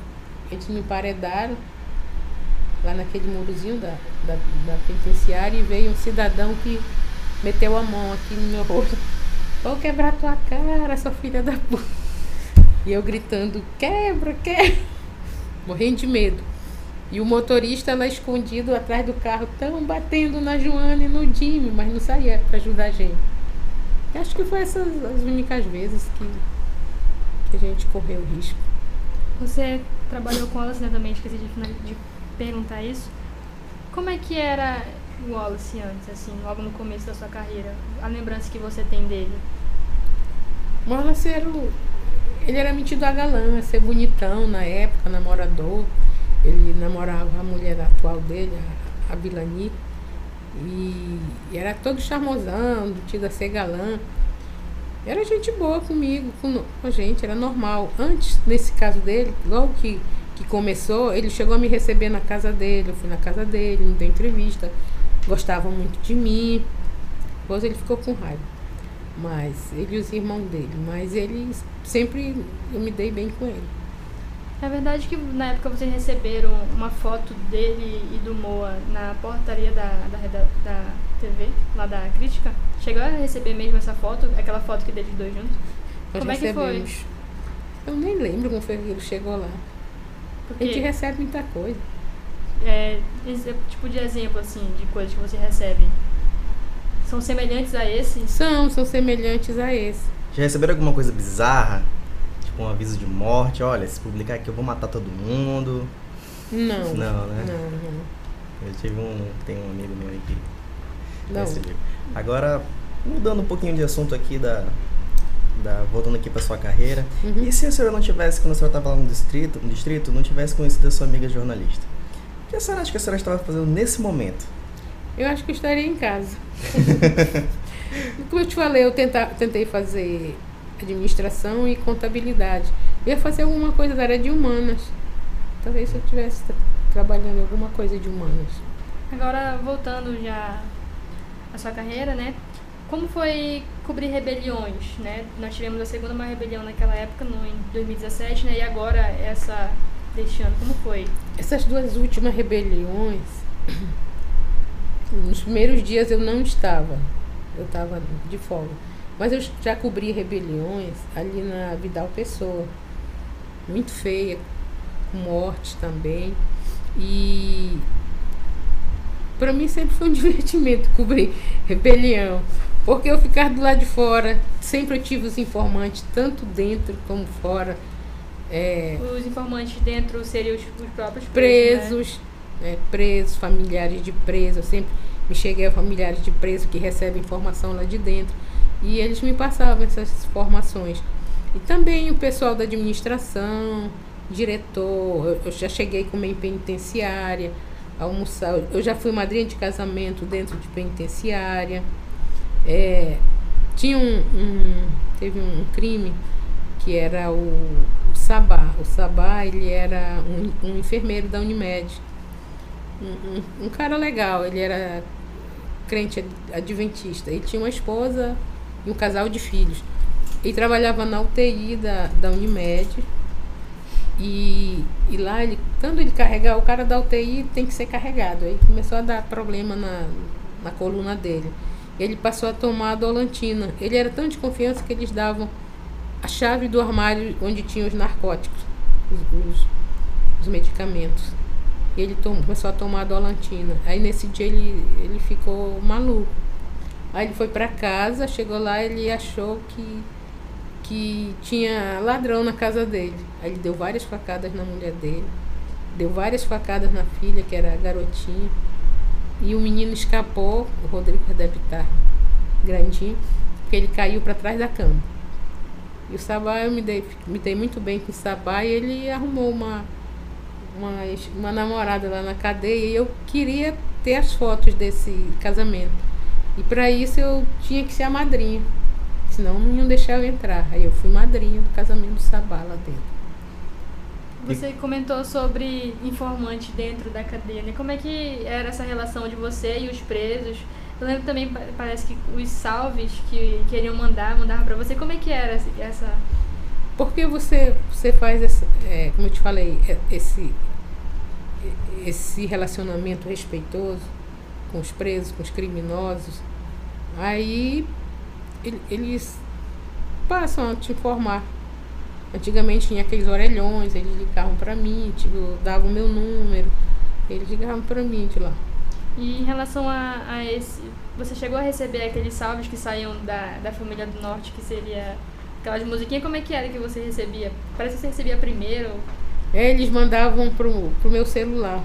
eles me emparedaram lá naquele murozinho da, da, da penitenciária e veio um cidadão que meteu a mão aqui no meu rosto. Vou quebrar tua cara, sua filha da puta. E eu gritando, quebra, quebra. Morrendo de medo. E o motorista lá escondido atrás do carro, tão batendo na Joana e no Jimmy, mas não saía para ajudar a gente. Acho que foi essas as únicas vezes que, que a gente correu risco. Você trabalhou com Wallace, né, também esqueci de, de perguntar isso. Como é que era o Wallace antes, assim, logo no começo da sua carreira? A lembrança que você tem dele? Wallace era o, ele era metido a galã, a ser bonitão na época, namorador. Ele namorava a mulher atual dele, a, Bilani, e, e, era todo charmosão, tido a ser galã. Era gente boa comigo, com, com a gente, era normal. Antes, nesse caso dele, logo que, que começou, ele chegou a me receber na casa dele, eu fui na casa dele, não dei entrevista, gostava muito de mim. Depois ele ficou com raiva. Mas ele e os irmãos dele. Mas ele sempre eu me dei bem com ele. É verdade que na época vocês receberam uma foto dele e do Moa na portaria da, da, da, da TV, lá da crítica? Chegou a receber mesmo essa foto, aquela foto que deles dois juntos? Nós Como é que foi? recebemos. Eu nem lembro como foi que ele chegou lá. Porque A gente recebe muita coisa. é, esse tipo de exemplo assim de coisas que você recebe são semelhantes a esse? São, são semelhantes a esse. Já receberam alguma coisa bizarra? Tipo um aviso de morte, olha, se publicar aqui eu vou matar todo mundo. Não. Não, né? Não, não. Eu tive um. Tem um amigo meu aí que Não. recebeu. Agora, mudando um pouquinho de assunto aqui da. Da voltando aqui pra sua carreira. Uhum. E se a senhora não tivesse, quando a senhora estava lá no distrito, no distrito, não tivesse conhecido a sua amiga jornalista? O que a senhora acha que a senhora estava fazendo nesse momento? Eu acho que eu estaria em casa. Como eu te falei, eu tenta, tentei fazer administração e contabilidade. Eu ia fazer alguma coisa da área de humanas. Talvez se eu estivesse tra- trabalhando em alguma coisa de humanas. Agora, voltando já à sua carreira, né? Como foi cobrir rebeliões, né? Nós tivemos a segunda maior rebelião naquela época, no, em 2017, né? E agora essa deste ano, como foi? Essas duas últimas rebeliões, nos primeiros dias eu não estava. Eu estava de folga. Mas eu já cobri rebeliões ali na Vidal Pessoa. Muito feia, com morte também. E para mim sempre foi um divertimento cobrir rebelião. Porque eu ficar do lado de fora, sempre eu tive os informantes, tanto dentro como fora. É, Os informantes dentro seriam os, os próprios presos, né? presos, né, presos, familiares de presos. Eu sempre me cheguei a familiares de presos que recebem informação lá de dentro. E eles me passavam essas informações. E também o pessoal da administração, diretor, eu, eu já cheguei com em penitenciária, almoçar. Eu já fui madrinha de casamento dentro de penitenciária. É, tinha um, um- Teve um crime que era o, o Sabá. O Sabá, ele era um, um enfermeiro da Unimed. Um, um- um cara legal, ele era crente ad- adventista. E tinha uma esposa e um casal de filhos. Ele trabalhava na UTI da, da Unimed. E, e lá, ele, quando ele carregar, o cara da UTI tem que ser carregado. Aí começou a dar problema na, na coluna dele. Ele passou a tomar a dolantina. Ele era tão de confiança que eles davam a chave do armário onde tinham os narcóticos, os, os- os medicamentos. E ele tom- começou a tomar a dolantina. Aí nesse dia ele, ele ficou maluco. Aí ele foi para casa, chegou lá ele achou que, que tinha ladrão na casa dele. Aí ele deu várias facadas na mulher dele, deu várias facadas na filha, que era a garotinha. E o menino escapou, o Rodrigo deve estar grandinho, porque ele caiu para trás da cama. E o Sabá, eu me dei, me dei muito bem com o Sabá e ele arrumou uma, uma, uma namorada lá na cadeia e eu queria ter as fotos desse casamento. E para isso eu tinha que ser a madrinha, senão não iam deixar eu entrar. Aí eu fui madrinha do casamento do Sabá lá dentro. Você comentou sobre informante dentro da cadeia, né? Como é que era essa relação de você e os presos? Eu lembro também, pa- parece que os salves que queriam mandar, mandavam pra você. Como é que era essa-. Porque você, você faz, essa, é, como eu te falei, é, esse, esse relacionamento respeitoso com os presos, com os criminosos, aí ele- eles passam a te informar. Antigamente tinha aqueles orelhões, eles ligavam para mim, tipo, davam o meu número, eles ligavam para mim de lá. E em relação a, a esse... Você chegou a receber aqueles salves que saíam da, da família do norte, que seria aquelas musiquinhas? Como é que era que você recebia? Parece que você recebia primeiro. Eles mandavam pro, pro meu celular.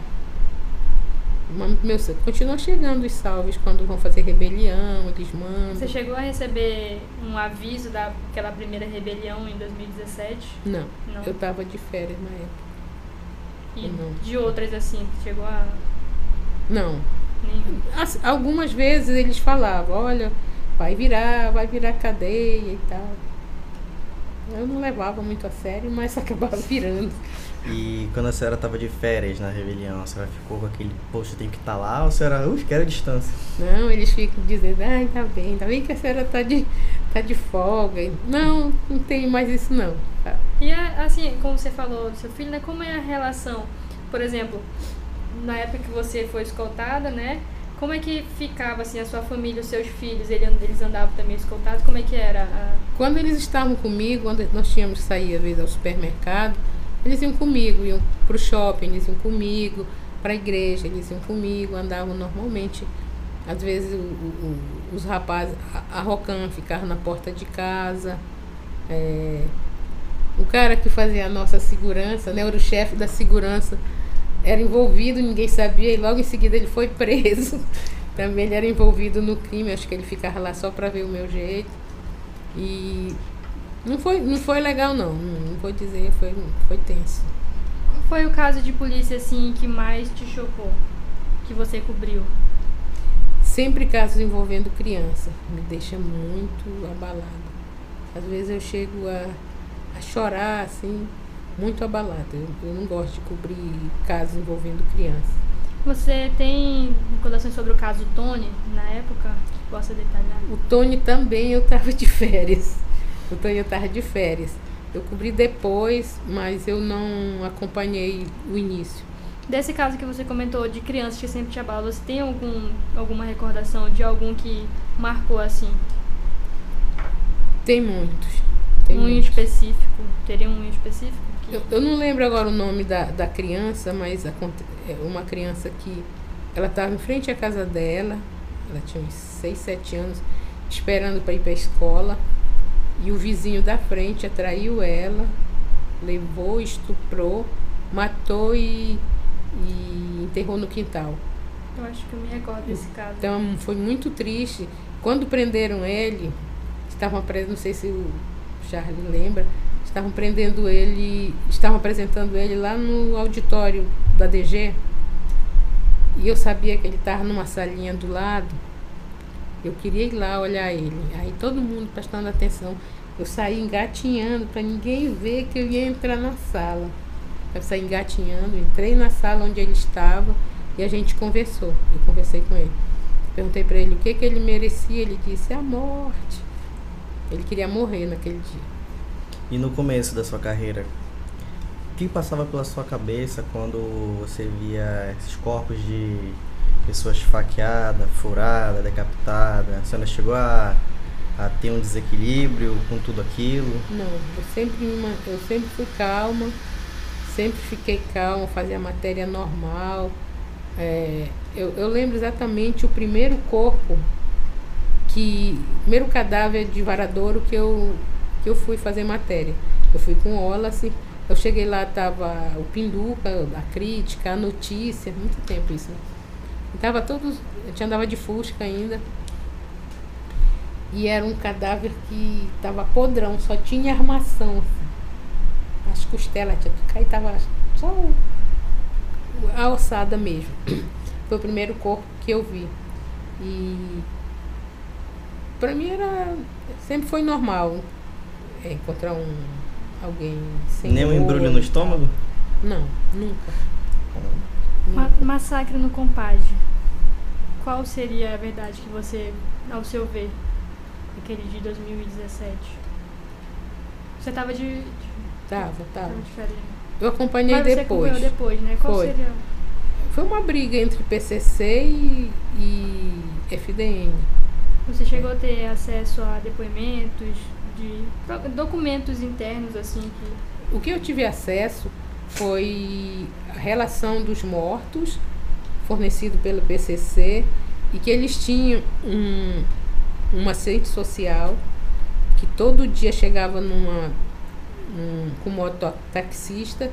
Meu, continua chegando os salves quando vão fazer rebelião, eles mandam. Você chegou a receber um aviso daquela primeira rebelião em 2017? Não, Não. eu tava de férias na época. E Não. de outras assim, chegou a... Não. As- algumas vezes eles falavam, olha, vai virar, vai virar cadeia e tal. Eu não levava muito a sério, mas acabava virando. E quando a senhora estava de férias na rebelião, a senhora ficou com aquele, poxa, eu tenho que estar lá, ou a senhora, uf, quero a distância? Não, eles ficam dizendo, ai, tá bem, tá bem que a senhora tá de, tá de folga. Não, não tem mais isso não. Tá? E é, assim, como você falou do seu filho, né? Como é a relação? Por exemplo, na época que você foi escoltada, né? Como é que ficava assim a sua família, os seus filhos? Eles, eles andavam também escoltados? Como é que era? A... Quando eles estavam comigo, quando nós tínhamos que sair às vezes ao supermercado, eles iam comigo, iam para o shopping, eles iam comigo, para a igreja, eles iam comigo, andavam normalmente. Às vezes o, o, os rapazes, a, a Rocan ficava na porta de casa. É, o cara que fazia a nossa segurança, né, era o chefe da segurança, era envolvido, ninguém sabia, e logo em seguida ele foi preso. Também ele era envolvido no crime, acho que ele ficava lá só para ver o meu jeito. E não foi, não foi legal não, não vou dizer, foi, foi tenso. Qual foi o caso de polícia assim que mais te chocou? Que você cobriu? Sempre casos envolvendo criança, me deixa muito abalada. Às vezes eu chego a, a chorar assim, muito abalada. Eu, eu não gosto de cobrir casos envolvendo criança. Você tem recordações sobre o caso Tony na época? Que possa detalhar? O Tony também eu estava de férias. O eu estava de férias. Eu cobri depois, mas eu não acompanhei o início. Desse caso que você comentou de crianças que sempre te abalam, você tem algum, alguma recordação de algum que marcou assim? Tem muitos. Tem um muitos. específico? Teria um específico? Que... Eu, eu, não lembro agora o nome da, da criança, mas é uma criança que ela estava em frente à casa dela, ela tinha uns 6, 7 anos, esperando para ir para a escola, e o vizinho da frente atraiu ela, levou, estuprou, matou e e enterrou no quintal. Eu acho que eu me recordo desse caso. Então foi muito triste. Quando prenderam ele, estavam presos, não sei se o Charlie lembra, estavam prendendo ele, estavam apresentando ele lá no auditório da DG. E eu sabia que ele estava numa salinha do lado. Eu queria ir lá olhar ele. Aí todo mundo prestando atenção. Eu saí engatinhando para ninguém ver que eu ia entrar na sala. Eu saí engatinhando, entrei na sala onde ele estava e a gente conversou. Eu conversei com ele. Perguntei para ele o que, que ele merecia. Ele disse a morte. Ele queria morrer naquele dia. E no começo da sua carreira, o que passava pela sua cabeça quando você via esses corpos de pessoas esfaqueadas, furadas, decapitadas? A senhora chegou a, a ter um desequilíbrio com tudo aquilo? Não, eu sempre, eu sempre fui calma sempre fiquei calma, fazia matéria normal. É, eu, eu, lembro exatamente o primeiro corpo que. Primeiro cadáver de varadouro que eu, que eu fui fazer matéria. Eu fui com o Wallace, eu cheguei lá, tava o Pinduca, a crítica, a notícia, muito tempo isso, né? Tava todos. Eu tinha andava de Fusca ainda. E era um cadáver que tava podrão, só tinha armação. Assim as costelas tinha tudo caído, tava só a ossada mesmo. Foi o primeiro corpo que eu vi. E para mim era sempre foi normal é, encontrar um alguém sem nem um embrulho no estômago não nunca, Ma massacre no compadre qual seria a verdade que você ao seu ver aquele de 2017 você estava de, de Tava, tava. Eu acompanhei Mas você depois. depois, né? Qual Foi. seria? Foi uma briga entre PCC e, e FDN. Você chegou a ter acesso a depoimentos, de documentos internos, assim? Que... O que eu tive acesso foi a relação dos mortos, fornecido pelo PCC, e que eles tinham um, uma assistente social que todo dia chegava numa um, com mototaxista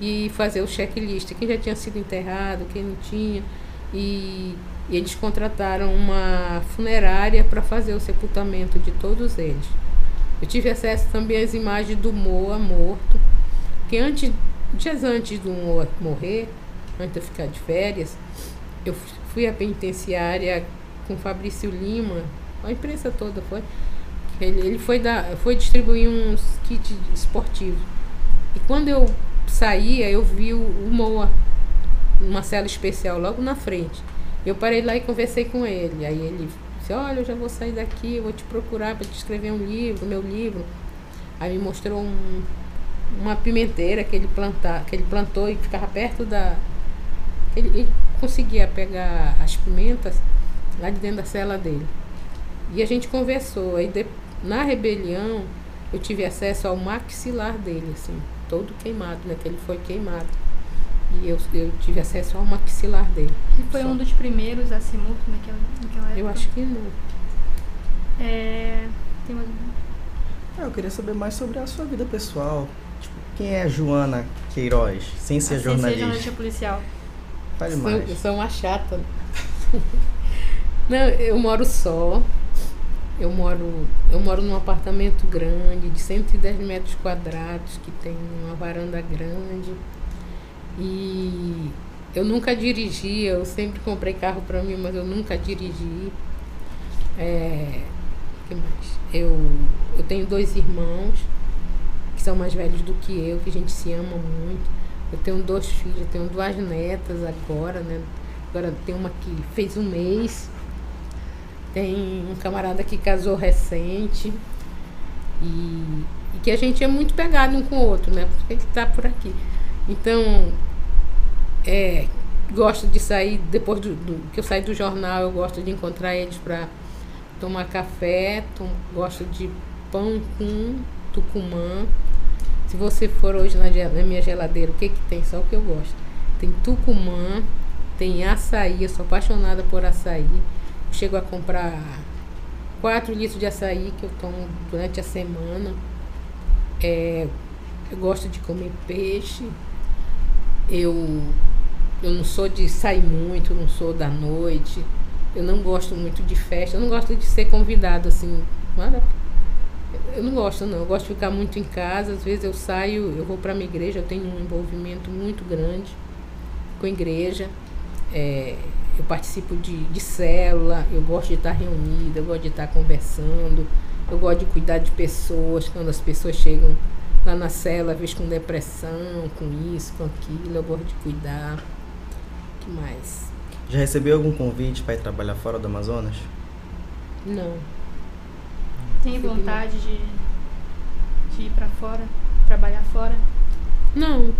e fazer o checklist, quem já tinha sido enterrado, quem não tinha. E, e eles contrataram uma funerária para fazer o sepultamento de todos eles. Eu tive acesso também às imagens do Moa morto, que antes, dias antes do Moa morrer, antes de eu ficar de férias, eu fui à penitenciária com Fabrício Lima, a imprensa toda foi, ele, ele foi, dar, foi distribuir uns kits esportivos. E quando eu saía, eu vi o, o Moa, uma cela especial logo na frente. Eu parei lá e conversei com ele. Aí ele Disse, olha, eu já vou sair daqui, eu vou te procurar para te escrever um livro, meu livro. Aí me mostrou um, uma pimenteira que ele, plantar, que ele plantou e ficava perto da. Ele, ele conseguia pegar as pimentas lá de dentro da cela dele. E a gente conversou. Aí de, na rebelião eu tive acesso ao maxilar dele, assim, todo queimado, né? Que ele foi queimado. E eu, eu tive acesso ao maxilar dele. Ele foi Só. um dos primeiros a ser morto naquela, naquela época? Eu acho que não. É, tem mais ah, eu queria saber mais sobre a sua vida pessoal. Tipo, quem é a Joana Queiroz, sem ser ah, jornalista? Sem ser jornalista policial. Fale mais. Eu sou uma chata. não, eu moro só. Eu moro, eu moro num apartamento grande, de 110 metros quadrados, que tem uma varanda grande. E eu nunca dirigi, eu sempre comprei carro para mim, mas eu nunca dirigi. É, que mais? Eu, eu tenho dois irmãos que são mais velhos do que eu, que a gente se ama muito. Eu tenho dois filhos, tenho duas netas agora, né? Agora tem uma que fez um mês. Tem um camarada que casou recente. E, e que a gente é muito pegado um com o outro, né? Porque ele está por aqui. Então, é, gosto de sair, depois do, do, que eu saio do jornal, eu gosto de encontrar eles para tomar café, tom, gosto de pão com tucumã. Se você for hoje na, na, minha geladeira, o que que tem? Só o que eu gosto. Tem tucumã, tem açaí, eu sou apaixonada por açaí. Chego a comprar 4 litros de açaí que eu tomo durante a semana. É, eu gosto de comer peixe. Eu, eu não sou de sair muito, não sou da noite. Eu não gosto muito de festa, eu não gosto de ser convidado assim. Nada. Eu não gosto não, eu gosto de ficar muito em casa, às vezes eu saio, eu vou para minha igreja, eu tenho um envolvimento muito grande com a igreja. É, eu participo de, de célula, eu gosto de estar reunida, eu gosto de estar conversando, eu gosto de cuidar de pessoas, quando as pessoas chegam lá na cela, às vezes com depressão, com isso, com aquilo, eu gosto de cuidar. O que mais? Já recebeu algum convite para ir trabalhar fora do Amazonas? Não. Tem vontade de, de ir para fora, trabalhar fora? Não.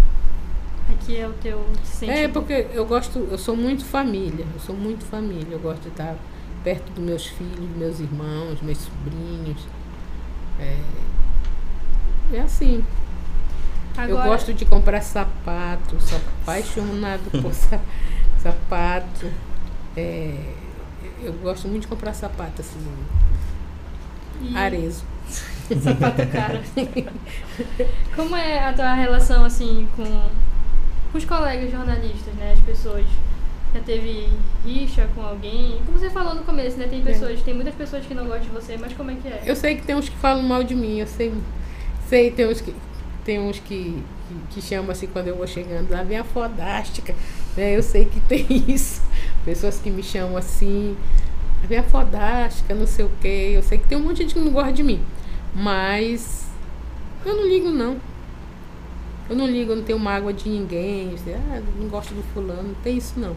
Aqui é o teu sentimento? É, porque eu gosto, eu sou muito família, eu sou muito família, eu gosto de estar perto dos meus filhos, meus irmãos, meus sobrinhos. É, é assim. Agora... Eu gosto de comprar sapato, sou apaixonado por sapato. É, eu gosto muito de comprar sapato, assim. E... Arezo. sapato caro. Como é a tua relação, assim, com, com os colegas jornalistas, né? As pessoas. Já teve rixa com alguém? Como você falou no começo, né? Tem é. pessoas, é. tem muitas pessoas que não gostam de você, mas como é que é? Eu sei que tem uns que falam mal de mim, eu sei. Sei, tem uns que. Tem uns que, que, que chamam assim quando eu vou chegando, lá vem a fodástica. Né? Eu sei que tem isso. Pessoas que me chamam assim, vem a fodástica, não sei o quê. Eu sei que tem um monte de gente que não gosta de mim. Mas eu não ligo não. Eu não ligo, eu não tenho mágoa de ninguém. Ah, não gosto do fulano, não tem isso não.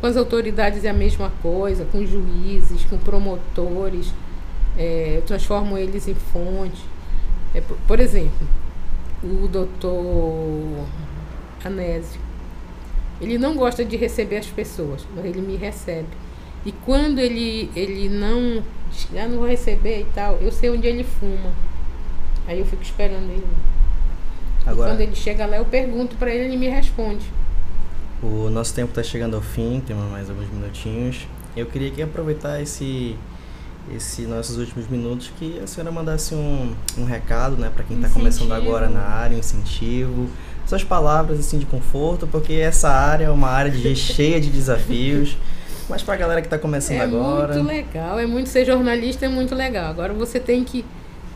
Com as autoridades é a mesma coisa, com juízes, com promotores. É, eu transformo eles em fonte. É, por, por exemplo, o doutor Anésio. Ele não gosta de receber as pessoas, mas ele me recebe. E quando ele, ele não. Ah, não vou receber e tal, eu sei onde ele fuma. Aí eu fico esperando ele. Agora, e quando ele chega lá, eu pergunto para ele e ele me responde. O nosso tempo está chegando ao fim, temos mais alguns minutinhos. Eu queria que aproveitar esse esse nossos últimos minutos que a senhora mandasse um, um recado, né, para quem está começando agora na área, um incentivo, suas palavras assim de conforto, porque essa área é uma área de, cheia de desafios. Mas para a galera que está começando é agora. É muito legal, é muito ser jornalista, é muito legal. Agora você tem que,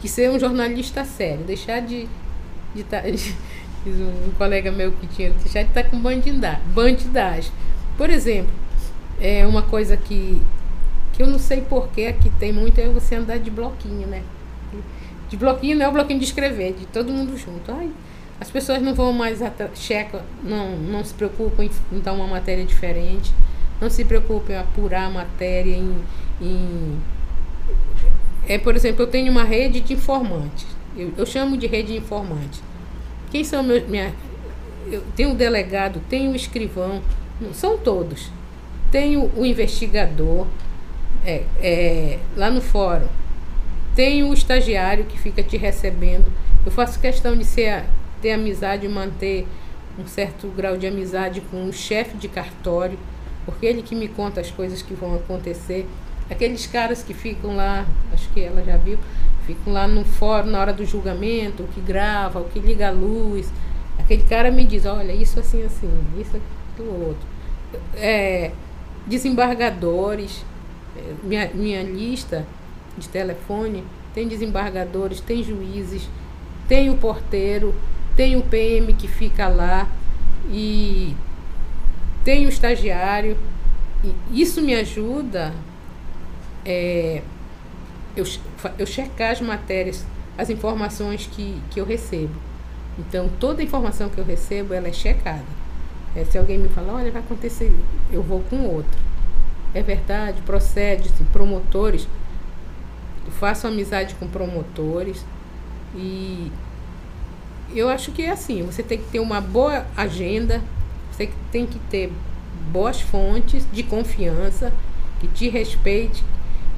que ser um jornalista sério, deixar de. de tá, um colega meu que tinha, deixar de estar tá com bandidagem, bandidagem. Por exemplo, é uma coisa que que eu não sei porquê aqui tem muito, é você andar de bloquinho, né? De bloquinho não é o bloquinho de escrever, de todo mundo junto. Ai, as pessoas não vão mais checa, não, não se preocupam em, em dar uma matéria diferente, não se preocupam em apurar a matéria, em, em é, por exemplo, eu tenho uma rede de informantes. Eu, eu chamo de rede de informantes. Quem são meus. Minha, eu tenho o delegado, tenho o escrivão, são todos. Tenho o investigador é, é, lá no fórum. Tenho o estagiário que fica te recebendo. Eu faço questão de ser, ter amizade, manter um certo grau de amizade com o chefe de cartório, porque ele que me conta as coisas que vão acontecer. Aqueles caras que ficam lá, acho que ela já viu, ficam lá no fórum na hora do julgamento, o que grava, o que liga a luz. Aquele cara me diz, olha, isso assim, assim, isso do outro. É, desembargadores, é, minha, minha lista de telefone tem desembargadores, tem juízes, tem o porteiro, tem o PM que fica lá e tem o estagiário. E isso me ajuda é, eu, eu checar as matérias, as informações que, que eu recebo. Então, toda informação que eu recebo, ela é checada. É, se alguém me fala, olha, vai acontecer, eu vou com outro. É verdade, procede, -se, promotores. Eu faço amizade com promotores. E eu acho que é assim, você tem que ter uma boa agenda, você tem que ter boas fontes de confiança, que te respeite,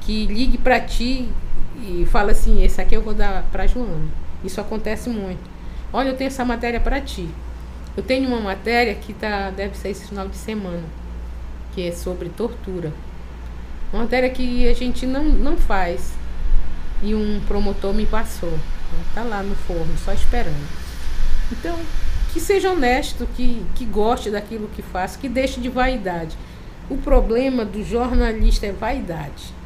que ligue para ti e fala assim, esse aqui eu vou dar para Joana. Isso acontece muito. Olha, eu tenho essa matéria para ti. Eu tenho uma matéria que tá, deve ser esse final de semana, que é sobre tortura. Uma matéria que a gente não, não faz. E um promotor me passou. Tá lá no forno, só esperando. Então, que seja honesto, que, que goste daquilo que faz, que deixe de vaidade. O problema do jornalista é vaidade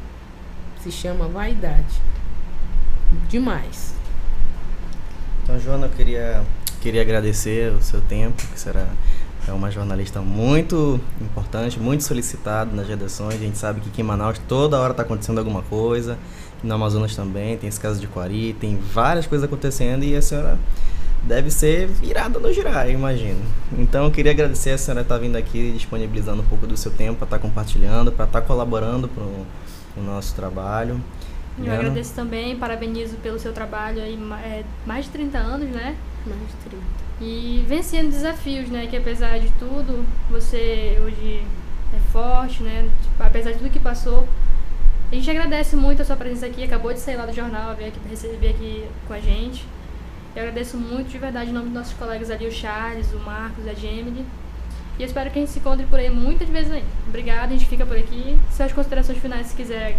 se chama vaidade. Demais. Então, Joana, eu queria, queria agradecer o seu tempo, que será é uma jornalista muito importante, muito solicitada nas redações. A gente sabe que aqui em Manaus toda hora está acontecendo alguma coisa. No Amazonas também, tem esse caso de Quari, tem várias coisas acontecendo e a senhora deve ser virada no girar, eu imagino. Então eu queria agradecer a senhora estar vindo aqui, disponibilizando um pouco do seu tempo para estar compartilhando, para estar colaborando para o nosso trabalho. Eu Ana? agradeço também, parabenizo pelo seu trabalho aí, é, mais de 30 anos, né? Mais de 30. E vencendo desafios, né? Que apesar de tudo, você hoje é forte, né? Tipo, apesar de tudo que passou. A gente agradece muito a sua presença aqui, acabou de sair lá do jornal, veio aqui receber aqui com a gente. Eu agradeço muito de verdade em nome dos nossos colegas ali, o Charles, o Marcos, a Gemini. E espero que a gente se encontre por aí muitas vezes ainda. Obrigada, a gente fica por aqui. Suas considerações finais, se quiser.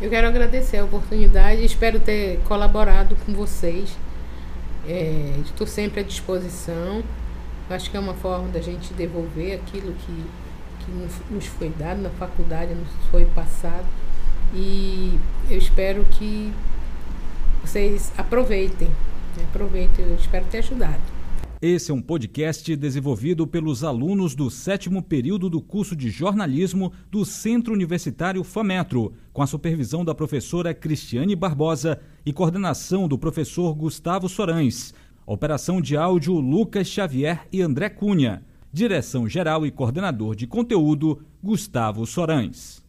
Eu quero agradecer a oportunidade, espero ter colaborado com vocês. É, estou sempre à disposição. Acho que é uma forma da gente devolver aquilo que, que nos foi dado na faculdade, nos foi passado. E eu espero que vocês aproveitem. Aproveitem, eu espero ter ajudado. Esse é um podcast desenvolvido pelos alunos do sétimo período do curso de jornalismo do Centro Universitário FAMetro, com a supervisão da professora Cristiane Barbosa e coordenação do professor Gustavo Sorães. Operação de áudio Lucas Xavier e André Cunha. Direção geral e coordenador de conteúdo Gustavo Sorães.